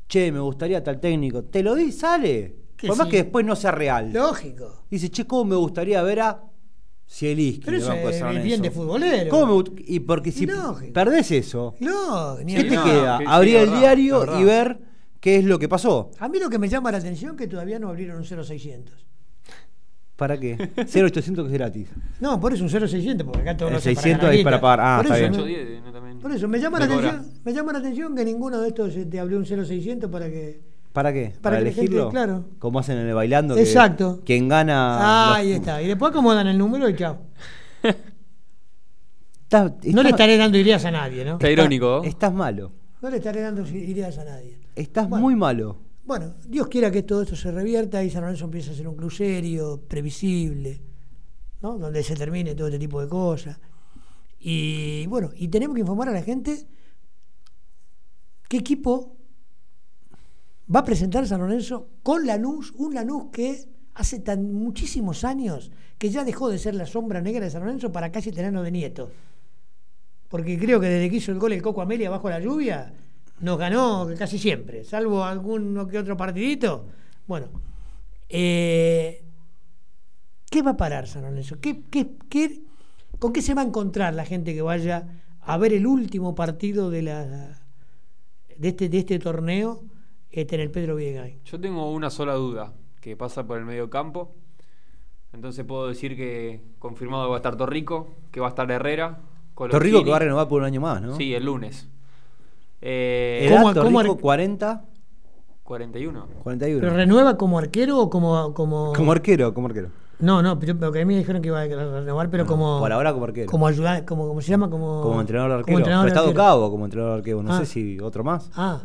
Che, me gustaría tal técnico. Te lo di, sale. Por más sí. que después no sea real. Lógico. Dice, che, ¿cómo me gustaría ver a Cieliski? Pero eso de es San bien de Lorenzo"? futbolero. ¿Cómo Y porque si Lógico. perdés eso, No, ni ¿qué te queda? que Abrir el verdad, diario y ver qué es lo que pasó. A mí lo que me llama la atención es que todavía no abrieron un 0600. ¿Para qué? 0800 que es gratis. No, por eso un 0600, porque acá todo El lo hace 600 ganar es para pagar. Ah, por está eso, bien. me- 810, ¿no? También. Por eso me llama la atención, me llama la atención que ninguno de estos eh, te abrió un 0600 para que ¿Para qué? Para ¿Para, que la gente- elegirlo? claro. Como hacen en el bailando. que Exacto. Quien gana. Ah, ahí está. Y después acomodan el número y chao. Está- No le estaré dando ideas a nadie, ¿no? Está irónico. ¿no? Estás malo. No le estaré dando ideas a nadie. Estás muy malo. bueno, Dios quiera que todo esto se revierta y San Lorenzo empiece a ser un club serio, previsible, ¿no? donde se termine todo este tipo de cosas. Y bueno, y tenemos que informar a la gente qué equipo va a presentar San Lorenzo con Lanús, un Lanús que hace tan muchísimos años que ya dejó de ser la sombra negra de San Lorenzo para casi tenerlo de nieto. Porque creo que desde que hizo el gol el Coco Amelia bajo la lluvia, nos ganó casi siempre, salvo alguno que otro partidito. Bueno, eh, ¿qué va a parar San Lorenzo? ¿Qué, qué, qué, ¿Con qué se va a encontrar la gente que vaya a ver el último partido de, la, de, este, de este torneo este, en el Pedro Viegain? Yo tengo una sola duda, que pasa por el medio campo. Entonces puedo decir que confirmado que va a estar Torrico, que va a estar Herrera. Torrico que va a renovar por un año más, ¿no? Sí, el lunes. Eh, ¿Edad, ¿Cómo- cómo Torrico, ar- 40? 41. 41. ¿Pero renueva como arquero o como.? Como, Como arquero, como arquero. No, no, pero, pero que a mí me dijeron que iba a renovar, pero como. Por ahora como arquero. Como ayudante, como, como se llama, como. Como entrenador de como arquero. entrenador de Prestado arquero. cabo como entrenador de arquero. No Ah. sé si otro más. Ah,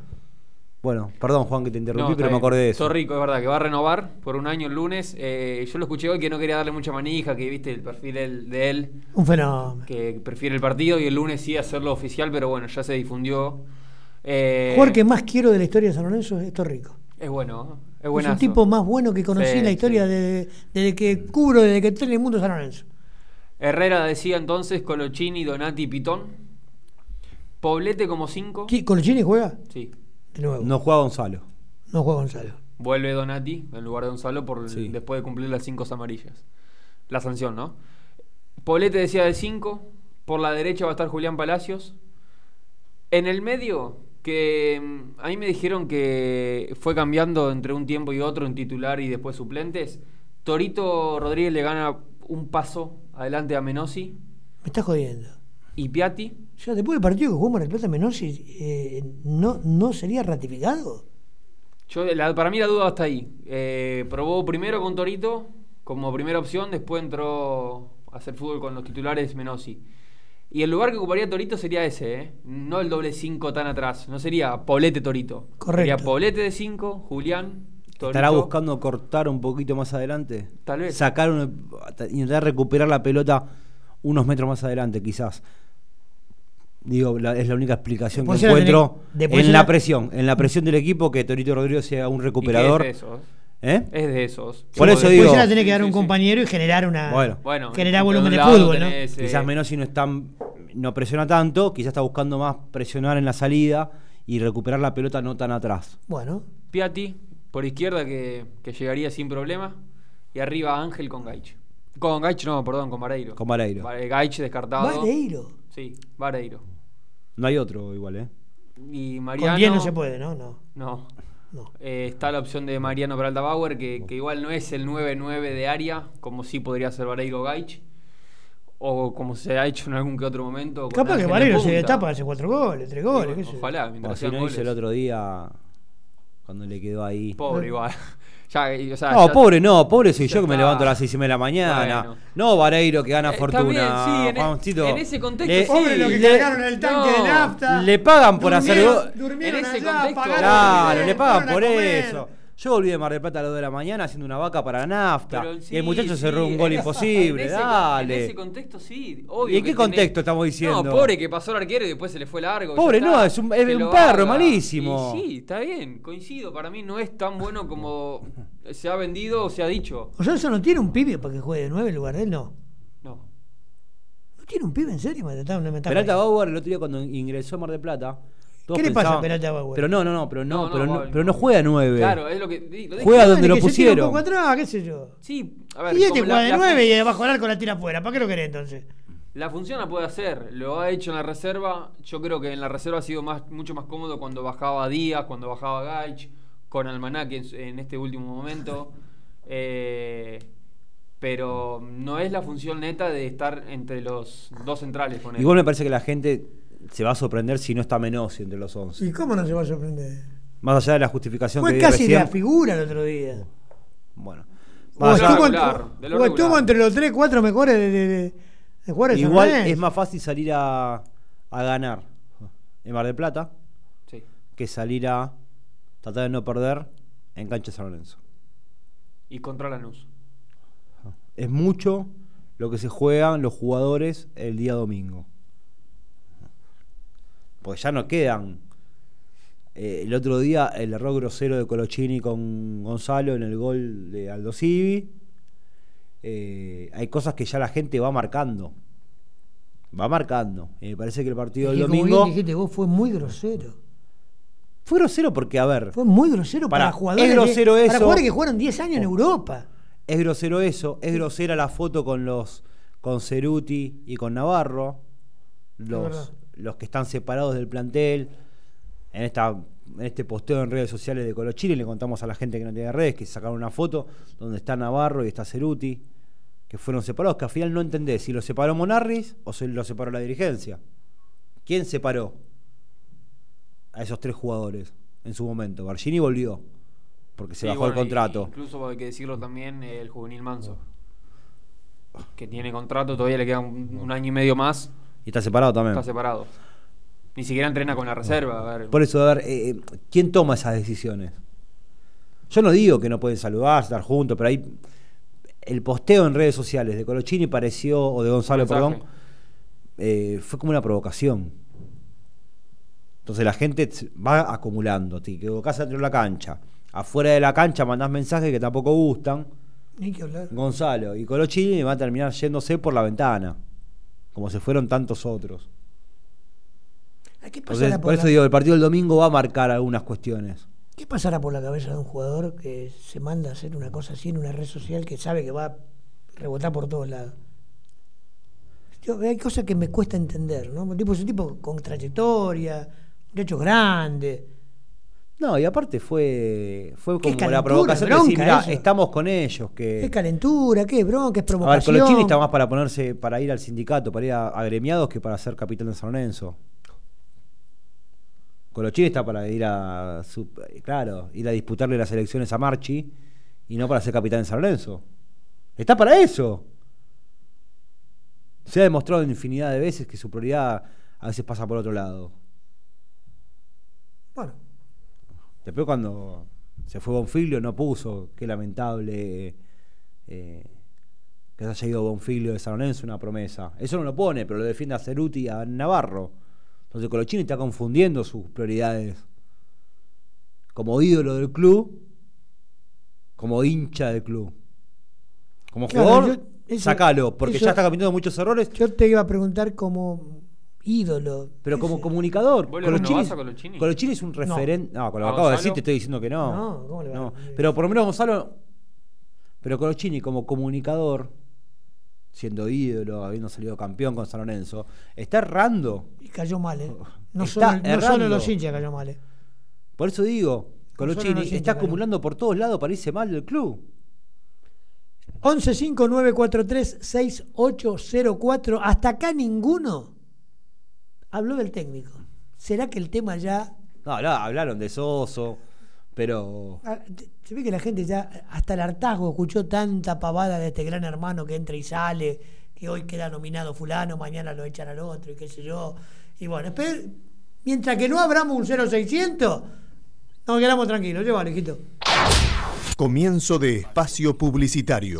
Bueno, perdón Juan que te interrumpí, No, pero me acordé de eso. Torrico, es verdad, que va a renovar por un año el lunes. Eh, yo lo escuché hoy que no quería darle mucha manija, que viste el perfil el- de él, un fenómeno. que prefiere el partido y el lunes sí hacerlo oficial, pero bueno, ya se difundió. Eh, El jugador que más quiero de la historia de San Lorenzo es Torrico. Es bueno, es Es buenazo. un tipo más bueno que conocí Sí, en la historia sí. desde, desde que cubro, desde que estoy en el mundo de San Lorenzo. Herrera decía entonces Colochini, Donati y Pitón. Poblete como 5. ¿Qui- ¿Colochini juega? Sí. De nuevo. No juega Gonzalo. No juega Gonzalo. Vuelve Donati en lugar de Gonzalo por, Sí. después de cumplir las 5 amarillas. La sanción, ¿no? Poblete decía de 5. Por la derecha va a estar Julián Palacios. En el medio, que mm, a mí me dijeron que fue cambiando entre un tiempo y otro en titular y después suplentes. Torito Rodríguez le gana un paso adelante a Menosi Me está jodiendo. y Piatti. Ya después del partido que jugamos en el Plata Menosi, eh, ¿no, ¿no sería ratificado? Yo, la- para mí la duda está ahí. Eh, probó primero con Torito como primera opción, después entró a hacer fútbol con los titulares Menosi. Y el lugar que ocuparía Torito sería ese, ¿eh? no el doble 5 tan atrás. No sería Poblete Torito. Correcto. Sería Poblete de 5, Julián, Torito. ¿Estará buscando cortar un poquito más adelante? Tal vez. Sacar una, intentar recuperar la pelota unos metros más adelante, quizás. Digo, la- es la única explicación Después que encuentro tenés- en la la- presión, en la presión del equipo que Torito Rodríguez sea un Y recuperador. Es de esos. ¿Eh? Es de esos. Por eso digo- la tiene que dar Sí, un sí, sí. compañero y generar una. Bueno. Bueno, generar volumen de fútbol, ¿no? tenés, eh, Quizás Menosi no es tan, no presiona tanto, quizás está buscando más presionar en la salida y recuperar la pelota no tan atrás. Bueno, Piatti por izquierda que, que llegaría sin problema. Y arriba Ángel con Gaich. Con Gaich no, perdón, con Vareiro. Con Vareiro. Va- Gaich descartado. Vareiro. Sí, Vareiro. No hay otro igual, ¿eh? Y Mariano. con 10 no se puede, ¿no? No. No. No. Eh, está la opción de Mariano Peralta Bauer, que, que igual no es el 9-9 de área, como sí podría ser Vareiro Gaich. O como se ha hecho en algún que otro momento. Capaz que Vareiro se destapa, hace cuatro goles, tres goles, Digo, qué sé yo. Ojalá, O mientras si sean no hizo el goles. otro día cuando le quedó ahí. Pobre igual. Ya, y, o sea, No, ya- pobre no, pobre soy yo que me levanto a las seis y media de la mañana. Bueno. No Vareiro que gana Eh, fortuna. también, sí, en, e- en ese contexto Le- sí. Pobre lo que le- cargaron el tanque no, de nafta. Le pagan por hacer Durmieron- go- Durmieron En ese allá, contexto- pagaron Claro, le pagan por eso. Yo volví de Mar del Plata a las 2 de la mañana haciendo una vaca para nafta. Pero y el muchacho sí, cerró un gol imposible. en ese, En Dale. ese contexto sí, obvio. ¿Y en qué tenés- contexto estamos diciendo? No, pobre que pasó el arquero y después se le fue largo. Pobre no, es un- es perro, haga. malísimo. Y sí, está bien, coincido. Para mí no es tan bueno como se ha vendido o se ha dicho. O sea, eso no tiene un pibe para que juegue de 9 en lugar de él, no. No. ¿No tiene un pibe en serio? Me está- me está Peralta. Bauer el otro día cuando ingresó a Mar del Plata. Todos ¿Qué le pasa a pensaban- Peralta Bauer? Pero no, no, no, pero no, No, no, pero, no, Bauer pero no. no juega 9. Claro, es lo que. di- lo dije. Juega donde que lo se tira pusieron. un poco atrás, qué sé yo. Sí, a ver. Y este como juega la- de la 9 fun- y bajo el arco la tira afuera. ¿Para qué lo querés entonces? La función la puede hacer, lo ha hecho en la reserva. Yo creo que en la reserva ha sido más, mucho más cómodo cuando bajaba Díaz, cuando bajaba Gaich, con Almanac en, su- en este último momento. Eh, pero no es la función neta de estar entre los dos centrales con él. Igual me parece que la gente se va a sorprender si no está Menossi entre los 11. ¿Y cómo no se va a sorprender? Más allá de la justificación Fue que casi recién. la figura el otro día. Bueno. O allá- estuvo, regular, entre, o estuvo regular. entre los 3, 4 mejores de, de, de, de jugadores Igual es más fácil salir a, a ganar en Mar del Plata Sí. que salir a tratar de no perder en cancha San Lorenzo. Y contra Lanús. Es mucho lo que se juegan los jugadores el día domingo. Pues ya no quedan. Eh, el otro día el error grosero de Colochini con Gonzalo en el gol de Aldo Civi. Eh, hay cosas que ya la gente va marcando. Va marcando. Y me parece que el partido del como domingo. bien dijiste vos, fue muy grosero. Fue grosero porque, a ver. Fue muy grosero para, Para- jugadores. es grosero eso. Para jugadores que jugaron 10 años en Europa. Es grosero eso, es grosera la foto con los con Ceruti y con Navarro, los, los que están separados del plantel. En esta en este posteo en redes sociales de Colochini le contamos a la gente que no tiene redes que sacaron una foto donde está Navarro y está Ceruti, que fueron separados, que al final no entendés si lo separó Monarris o si lo separó la dirigencia. ¿Quién separó a esos tres jugadores en su momento? Bargini volvió, porque se Sí, bajó bueno, el contrato. Incluso hay que decirlo también el juvenil Manso. Que tiene contrato, todavía le queda un, un año y medio más. Y está separado también. Está separado. Ni siquiera entrena con la reserva. A ver, Por eso, a ver, eh, eh, ¿quién toma esas decisiones? Yo no digo que no pueden saludar, estar juntos, pero hay. El posteo en redes sociales de Colochini pareció, o de Gonzalo, perdón, eh, fue como una provocación. Entonces la gente va acumulando, te equivocás dentro de la cancha. Afuera de la cancha mandás mensajes que tampoco gustan. Ni que hablar. Gonzalo y Colochini va a terminar yéndose por la ventana, como se fueron tantos otros. ¿Qué Entonces, por eso la, digo, el partido del domingo va a marcar algunas cuestiones. ¿Qué pasará por la cabeza de un jugador que se manda a hacer una cosa así en una red social que sabe que va a rebotar por todos lados? Yo, hay cosas que me cuesta entender, ¿no? Tipo, es un tipo con trayectoria, un hecho grande. No, y aparte fue, fue como la provocación de decir, bronca "Mirá, eso". estamos con ellos. Que... ¿Qué calentura? ¿Qué bronca? ¿Es A ver, provocación? Colochini está más para ponerse, para ir al sindicato, para ir a, a gremiados que para ser capitán de San Lorenzo. Colochini está para ir a, su- claro, ir a disputarle las elecciones a Marchi y no para ser capitán de San Lorenzo. Está para eso. Se ha demostrado infinidad de veces que su prioridad a veces pasa por otro lado. Bueno. Después cuando se fue Bonfiglio no puso, qué lamentable eh, que se haya ido Bonfiglio de San Lorenzo, una promesa. Eso no lo pone, pero lo defiende a Ceruti y a Navarro. Entonces Colochini está confundiendo sus prioridades como ídolo del club, como hincha del club. Como Claro, jugador, yo- eso- sacalo, porque eso- ya está cometiendo muchos errores. Yo te iba a preguntar como ídolo. Pero como comunicador, ¿Vos le Colochini, a es- Colochini? Colochini es un No. referente. No, con lo ¿A que acabo de decir te estoy diciendo que no. No, ¿cómo le va a- No, Pero por lo menos Gonzalo. Pero Colochini, como comunicador, siendo ídolo, habiendo salido campeón con San Lorenzo, está errando. Y cayó mal, ¿eh? No, Está solo, no solo los hinchas cayó mal, ¿eh? Por eso digo, Colochini está acumulando por todos lados para irse mal del club. 1159436804. Hasta acá ninguno habló del técnico. ¿Será que el tema ya... No, no, hablaron de Soso, pero. ah, Se ve que la gente ya, hasta el hartazgo, escuchó tanta pavada de este gran hermano que entra y sale, que hoy queda nominado fulano, mañana lo echan al otro y qué sé yo. Y bueno, espe- mientras que no abramos un 0600, nos quedamos tranquilos. Llévalo, hijito. Comienzo de espacio publicitario.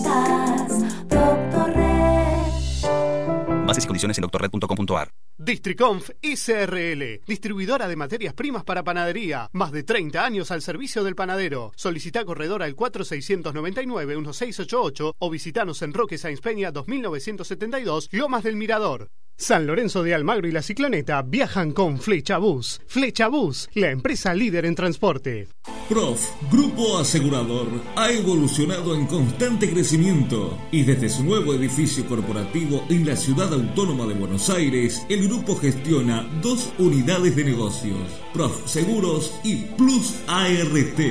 Bases y condiciones en doctorred.com.ar. Districonf ICRL, distribuidora de materias primas para panadería. Más de 30 años al servicio del panadero. Solicita corredor al 4699-1688 o visitanos en Roque Sáenz Peña 2972, Lomas del Mirador. San Lorenzo de Almagro y la Cicloneta viajan con Flecha Bus. Flecha Bus, la empresa líder en transporte. Prof, Grupo Asegurador, ha evolucionado en constante crecimiento y desde su nuevo edificio corporativo en la ciudad autónoma de Buenos Aires, el grupo gestiona dos unidades de negocios, Prof Seguros y Plus ART.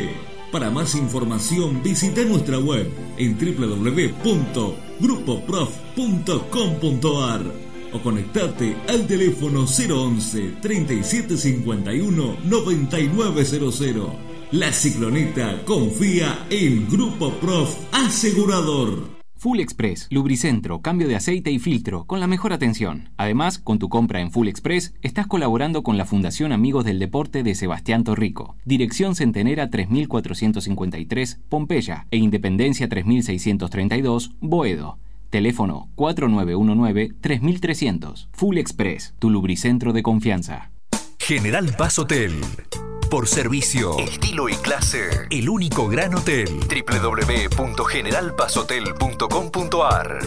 Para más información visita nuestra web en www.grupoprof.com.ar. o conectate al teléfono 011 3751 9900. La Cicloneta confía en Grupo Prof Asegurador. Full Express, lubricentro, cambio de aceite y filtro, con la mejor atención. Además, con tu compra en Full Express, estás colaborando con la Fundación Amigos del Deporte de Sebastián Torrico. Dirección Centenera 3453, Pompeya, e Independencia 3632, Boedo. Teléfono 4919-3300. Full Express, tu lubricentro de confianza. General Paz Hotel. Por servicio, estilo y clase, el único gran hotel. www.generalpazhotel.com.ar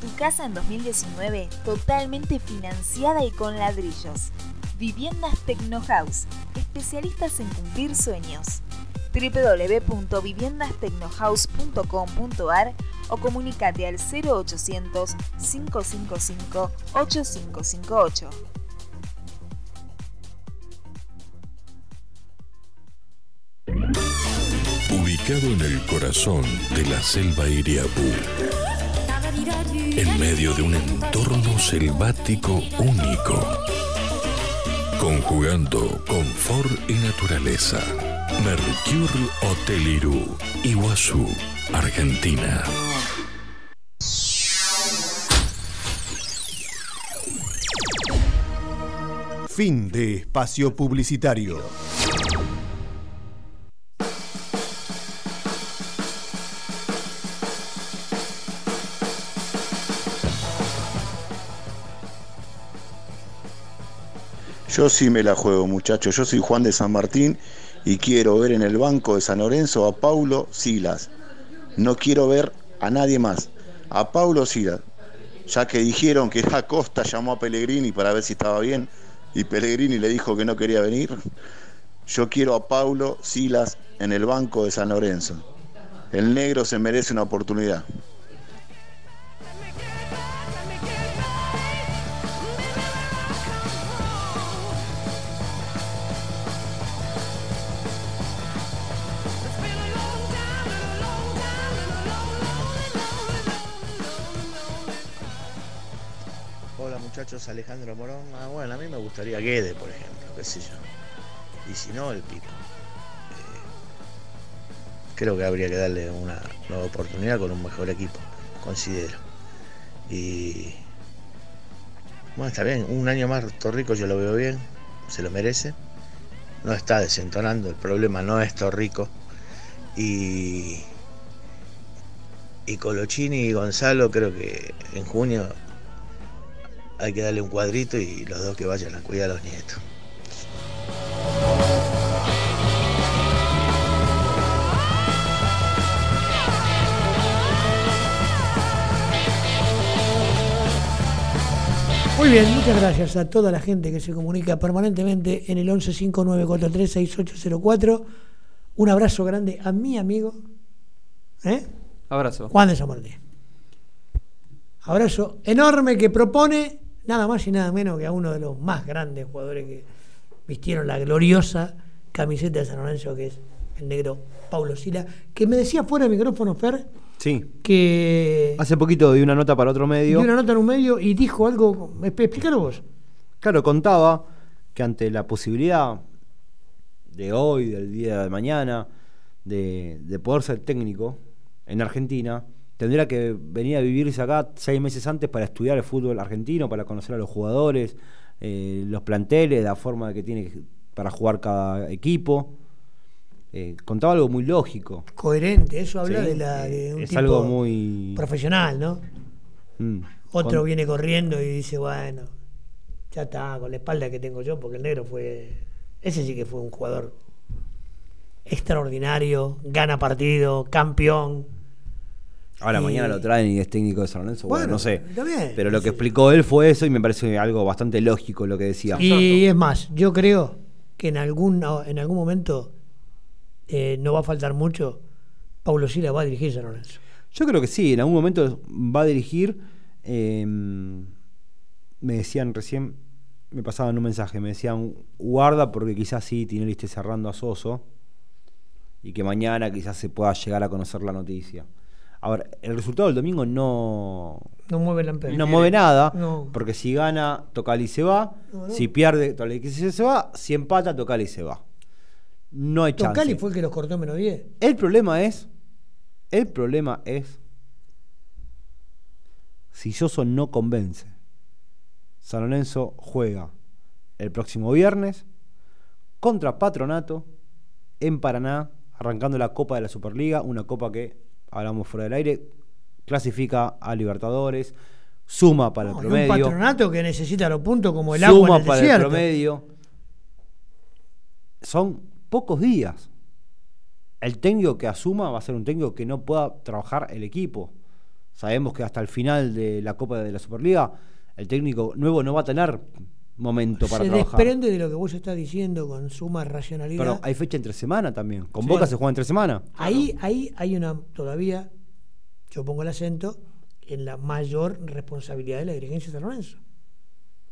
Tu casa en 2019 totalmente financiada y con ladrillos. Viviendas Tecnohouse, especialistas en cumplir sueños www.viviendastecnohouse.com.ar o comunicate al 0800 555 8558. Ubicado en el corazón de la selva Iriapú, en medio de un entorno selvático único, conjugando confort y naturaleza. Mercure Hotel Irú, Iguazú, Argentina. Fin de espacio publicitario. Yo sí me la juego, muchachos. Yo soy Juan de San Martín y quiero ver en el banco de San Lorenzo a Paulo Silas. No quiero ver a nadie más. A Paulo Silas. Ya que dijeron que Acosta llamó a Pellegrini para ver si estaba bien y Pellegrini le dijo que no quería venir. Yo quiero a Paulo Silas en el banco de San Lorenzo. El negro se merece una oportunidad. Alejandro Morón. Ah, bueno, a mí me gustaría Guede, por ejemplo, qué sé yo. Y si no, el Pipo. Eh, creo que habría que darle una nueva oportunidad con un mejor equipo, considero. Y bueno, está bien, un año más Torrico yo lo veo bien, se lo merece. No está desentonando, el problema no es Torrico. Y, y Colochini y Gonzalo creo que en junio hay que darle un cuadrito y los dos que vayan a cuidar a los nietos. Muy bien, muchas gracias a toda la gente que se comunica permanentemente en el 1159436804. Un abrazo grande a mi amigo, ¿eh? Abrazo. Juan de San Martín. Abrazo enorme que propone nada más y nada menos que a uno de los más grandes jugadores que vistieron la gloriosa camiseta de San Lorenzo, que es el negro Paulo Sila, que me decía fuera de micrófono, Fer, Sí. que Hace poquito di una nota para otro medio. dio una nota en un medio y dijo algo, exp- explícalo vos. Claro, contaba que ante la posibilidad de hoy, del día de mañana, de, de poder ser técnico en Argentina, tendría que venir a vivirse acá seis meses antes para estudiar el fútbol argentino, para conocer a los jugadores, eh, los planteles, la forma que tiene para jugar cada equipo. Eh, contaba algo muy lógico. Coherente, eso habla Sí, de, la, eh, de un es tipo algo muy profesional, ¿no? Mm. Otro Con- viene corriendo y dice, bueno, ya está, con la espalda que tengo yo, porque el negro fue. Ese sí que fue un jugador extraordinario, gana partido, campeón. Ahora Y- mañana lo traen y es técnico de San Lorenzo, bueno, Bueno, no sé. Pero lo que explicó él fue eso y me parece algo bastante lógico lo que decía. Y es más, yo creo que en algún, en algún momento eh, no va a faltar mucho. Paulo Sila va a dirigir San Lorenzo. Yo creo que sí, en algún momento va a dirigir. eh, me decían recién, me pasaban un mensaje, me decían, guarda porque quizás sí Tinelli esté cerrando a Soso y que mañana quizás se pueda llegar a conocer la noticia. A ver, el resultado del domingo no. No mueve la empresa. No mueve nada, No. porque si gana, Tocali se va. No, no. Si pierde, Tocali se va. Si empata, Tocali se va. No hay chance. Tocali fue el que los cortó menos 10. El problema es. El problema es. Si Yoso no convence. San Lorenzo juega el próximo viernes contra Patronato en Paraná, arrancando la Copa de la Superliga, una copa que, hablamos fuera del aire, clasifica a Libertadores, suma para No, el promedio. un patronato que necesita los puntos como el agua suma en el para desierto. el promedio. Son pocos días. El técnico que asuma va a ser un técnico que no pueda trabajar el equipo. Sabemos que hasta el final de la Copa de la Superliga el técnico nuevo no va a tener momento para se trabajar. desprende de lo que vos estás diciendo con suma racionalidad. Pero hay fecha entre semana también. Con Sí. Boca se juega entre semana. Ahí, ahí hay una todavía, yo pongo el acento, en la mayor responsabilidad de la dirigencia de San Lorenzo.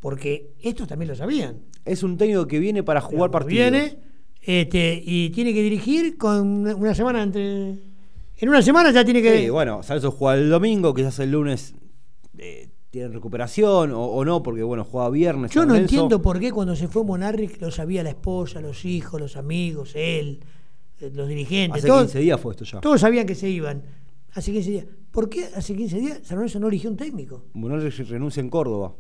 Porque estos también lo sabían. Es un técnico que viene para jugar partidos. Viene este, y tiene que dirigir con una semana entre. En una semana ya tiene que. Sí, bueno, Salso juega el domingo, quizás el lunes eh, tiene recuperación o, o no, porque bueno, juega viernes. Yo no entiendo por qué cuando se fue Monarric lo sabía la esposa, los hijos, los amigos, él, eh, los dirigentes. Hace todos, 15 días fue esto ya. Todos sabían que se iban. Hace 15 días. ¿Por qué hace 15 días San Lorenzo no eligió un técnico? Monarri renuncia en Córdoba.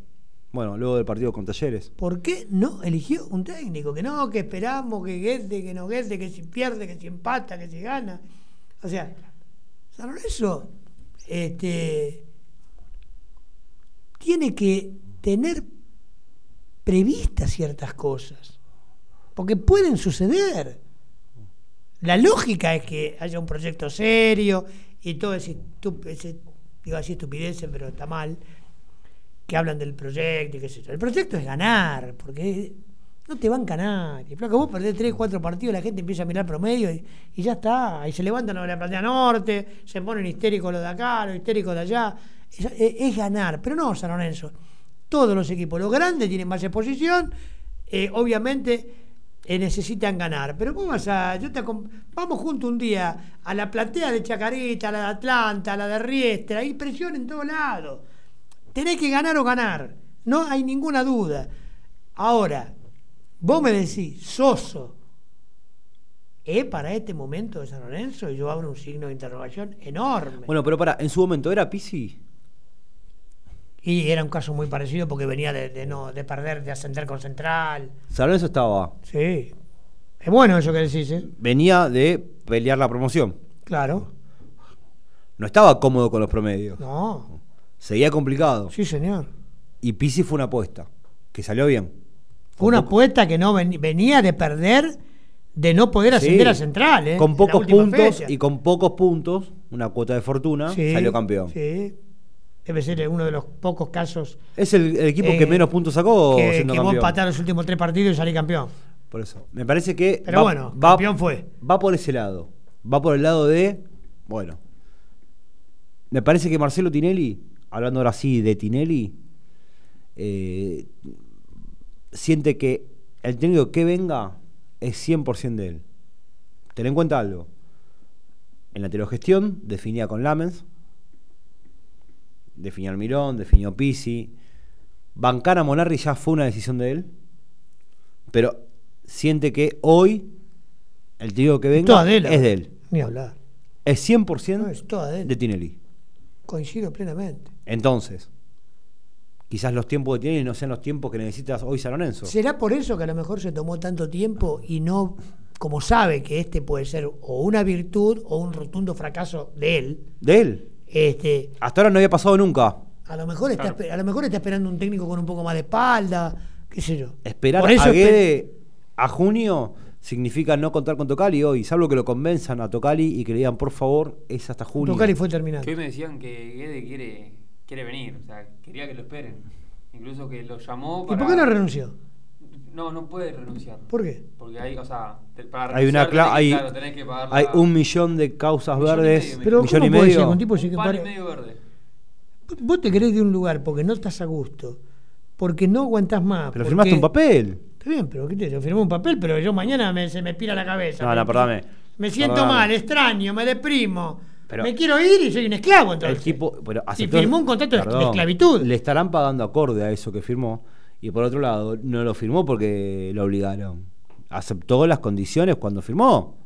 Bueno, luego del partido con Talleres. ¿Por qué no eligió un técnico? Que no, que esperamos, que Guede, que no Guede, que si pierde, que si empata, que si gana. O sea, San Lorenzo este, tiene que tener previstas ciertas cosas. Porque pueden suceder. La lógica es que haya un proyecto serio y todo ese, digo así estupideces, pero está mal, que hablan del proyecto y qué sé yo. El proyecto es ganar, porque no te banca nadie. Flaco, vos perdés 3, 4 partidos, la gente empieza a mirar promedio y, ya está. Y se levantan los de la platea norte, se ponen histéricos los de acá, los histéricos de allá. Es, ganar, pero no San Lorenzo. Todos los equipos, los grandes tienen más exposición, eh, obviamente eh, necesitan ganar. Pero vos vas a, yo te vamos juntos un día a la platea de Chacarita, a la de Atlanta, a la de Riestra, hay presión en todos lados. Tenés que ganar o ganar, no hay ninguna duda. Ahora, vos me decís, Soso, ¿es para este momento de San Lorenzo? Y yo abro un signo de interrogación enorme. Bueno, pero para, en su momento era Pisi. Y era un caso muy parecido porque venía de, de no, de perder, de ascender con Central. San Lorenzo estaba. Sí. Es bueno eso que decís, ¿eh? Venía de pelear la promoción. Claro. No estaba cómodo con los promedios. No. Seguía complicado. Sí, señor. Y Pisi fue una apuesta. Que salió bien. Fue una apuesta que no ven- venía de perder, de no poder ascender Sí. a Central, ¿eh? Con pocos puntos fecha. y con pocos puntos, una cuota de fortuna, Sí, salió campeón. Sí. Debe ser uno de los pocos casos. Es el, el equipo eh, que menos puntos sacó que, siendo que vos empatás los últimos tres partidos y salí campeón. Por eso. Me parece que. Pero bueno, campeón fue. Va por ese lado. Va por el lado de. Bueno. Me parece que Marcelo Tinelli, hablando ahora sí de Tinelli, eh, siente que el técnico que venga es 100% de él. Ten en cuenta algo. En la telegestión definía con Lamens, definió Almirón, definió Pisi. Bancar a Monarri ya fue una decisión de él, pero siente que hoy el técnico que venga Toda de él, es de él. Ni hablar. Es 100% No, es de Tinelli. Coincido plenamente. Entonces, quizás los tiempos de Tinelli no sean los tiempos que necesitas hoy San Lorenzo. ¿Será por eso que a lo mejor se tomó tanto tiempo y no, como sabe que este puede ser o una virtud o un rotundo fracaso de él? De él. Este, Hasta ahora no había pasado nunca. a lo mejor está, a lo mejor está esperando un técnico con un poco más de espalda, qué sé yo. Esperar Por eso a Guede a junio significa no contar con Tocali hoy, salvo que lo convenzan a Tocali y que le digan, por favor, es hasta junio. Tocali fue terminado. Que hoy me decían que Guede quiere, quiere venir, o sea, quería que lo esperen. Incluso que lo llamó ¿Y para... por qué no renunció? No, no puede renunciar. ¿Por qué? Porque hay, o sea, te- para Hay una renunciar cla- tenés que- hay, claro, tenés que pagar hay un millón de causas Millón y verdes, medio, Pero millón y ¿cómo puede ser medio. un tipo sin que Un pan y pare- medio verde. Vos te querés de un lugar porque no estás a gusto, porque no aguantás más. Pero porque- firmaste un papel. Está bien, pero ¿qué te yo firmé un papel, pero yo mañana me, se me pira la cabeza. No, no, perdóname. Me siento mal, extraño, me deprimo. Pero- Me quiero ir y soy un esclavo entonces. El tipo, pero aceptó- firmó un contrato de- esclavitud. Le estarán pagando acorde a eso que firmó. Y por otro lado, no lo firmó porque lo obligaron. Aceptó las condiciones cuando firmó.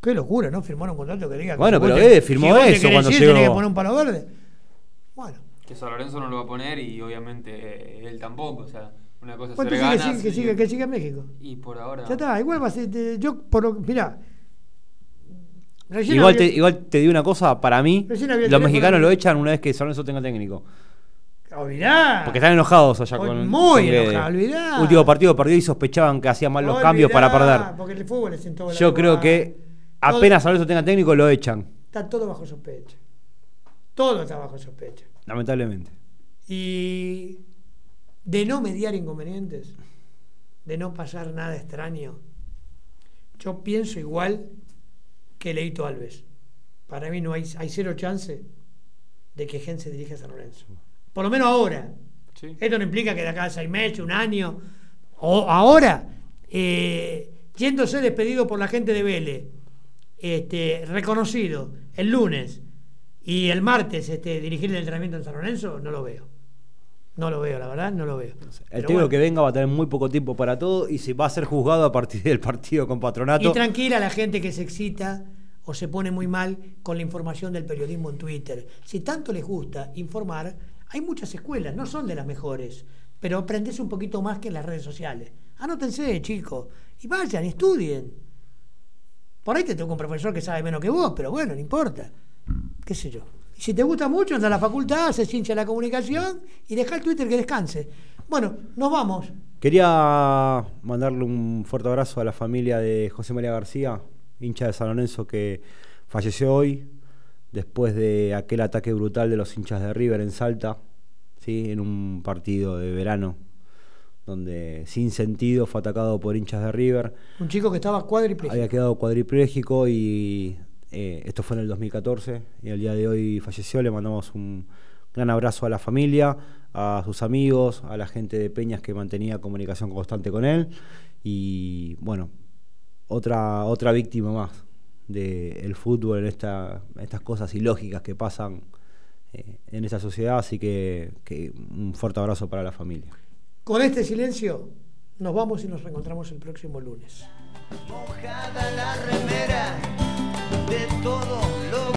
Qué locura, ¿no? Firmar un contrato que diga que Bueno, pero, te- eh, firmó si vos eso cuando ir, llegó. tenés que poner un palo verde. Que San Lorenzo no lo va a poner y obviamente eh, él tampoco. O sea, una cosa es Pues ser entonces que ganas siga, que, y- siga, que siga en México. Y por ahora. Ya está, igual va a ser. de- Yo, por lo mirá. Recién Igual había- te, igual te digo una cosa, para mí, los mexicanos lo echan una vez que San Lorenzo tenga técnico. Olvidá. Porque están enojados allá con. muy enojados, olvidá. Último partido perdió y sospechaban que hacían mal los Olvidá, cambios para perder. Porque el fútbol Yo creo que apenas San Lorenzo tenga técnico lo echan, Está todo bajo sospecha. Todo está bajo sospecha. lamentablemente. Y de no mediar inconvenientes, de no pasar nada extraño, yo pienso igual que Leito Alves. Para mí no hay, hay cero chance de que Gen se dirija a San Lorenzo. Por lo menos ahora. Esto no implica que de acá a seis meses, un año, o ahora, eh, yéndose despedido por la gente de Vélez, este, reconocido el lunes y el martes este, dirigir el entrenamiento en San Lorenzo, no lo veo. No lo veo, la verdad, no lo veo. El técnico bueno. que venga va a tener muy poco tiempo para todo y se va a ser juzgado a partir del partido con Patronato. Y tranquila la gente que se excita o se pone muy mal con la información del periodismo en Twitter. Si tanto les gusta informar, hay muchas escuelas, no son de las mejores, pero aprendes un poquito más que en las redes sociales. Anótense, chicos, y vayan, estudien. Por ahí te toca un profesor que sabe menos que vos, pero bueno, no importa. ¿Qué sé yo? Y si te gusta mucho, anda a la facultad, se hincha la comunicación y deja el Twitter que descanse. Bueno, nos vamos. Quería mandarle un fuerte abrazo a la familia de José María García, hincha de San Lorenzo, que falleció hoy después de aquel ataque brutal de los hinchas de River en Salta, ¿sí? en un partido de verano, donde sin sentido fue atacado por hinchas de River. Un chico que estaba cuádriple. Había quedado cuadripléjico y eh, esto fue en el 2014 y el día de hoy falleció. Le mandamos un gran abrazo a la familia, a sus amigos, a la gente de Peñas que mantenía comunicación constante con él y bueno, otra, otra víctima más del de fútbol en esta, estas cosas ilógicas que pasan eh, en esta sociedad. Así que, un fuerte abrazo para la familia. Con este silencio nos vamos y nos reencontramos el próximo lunes.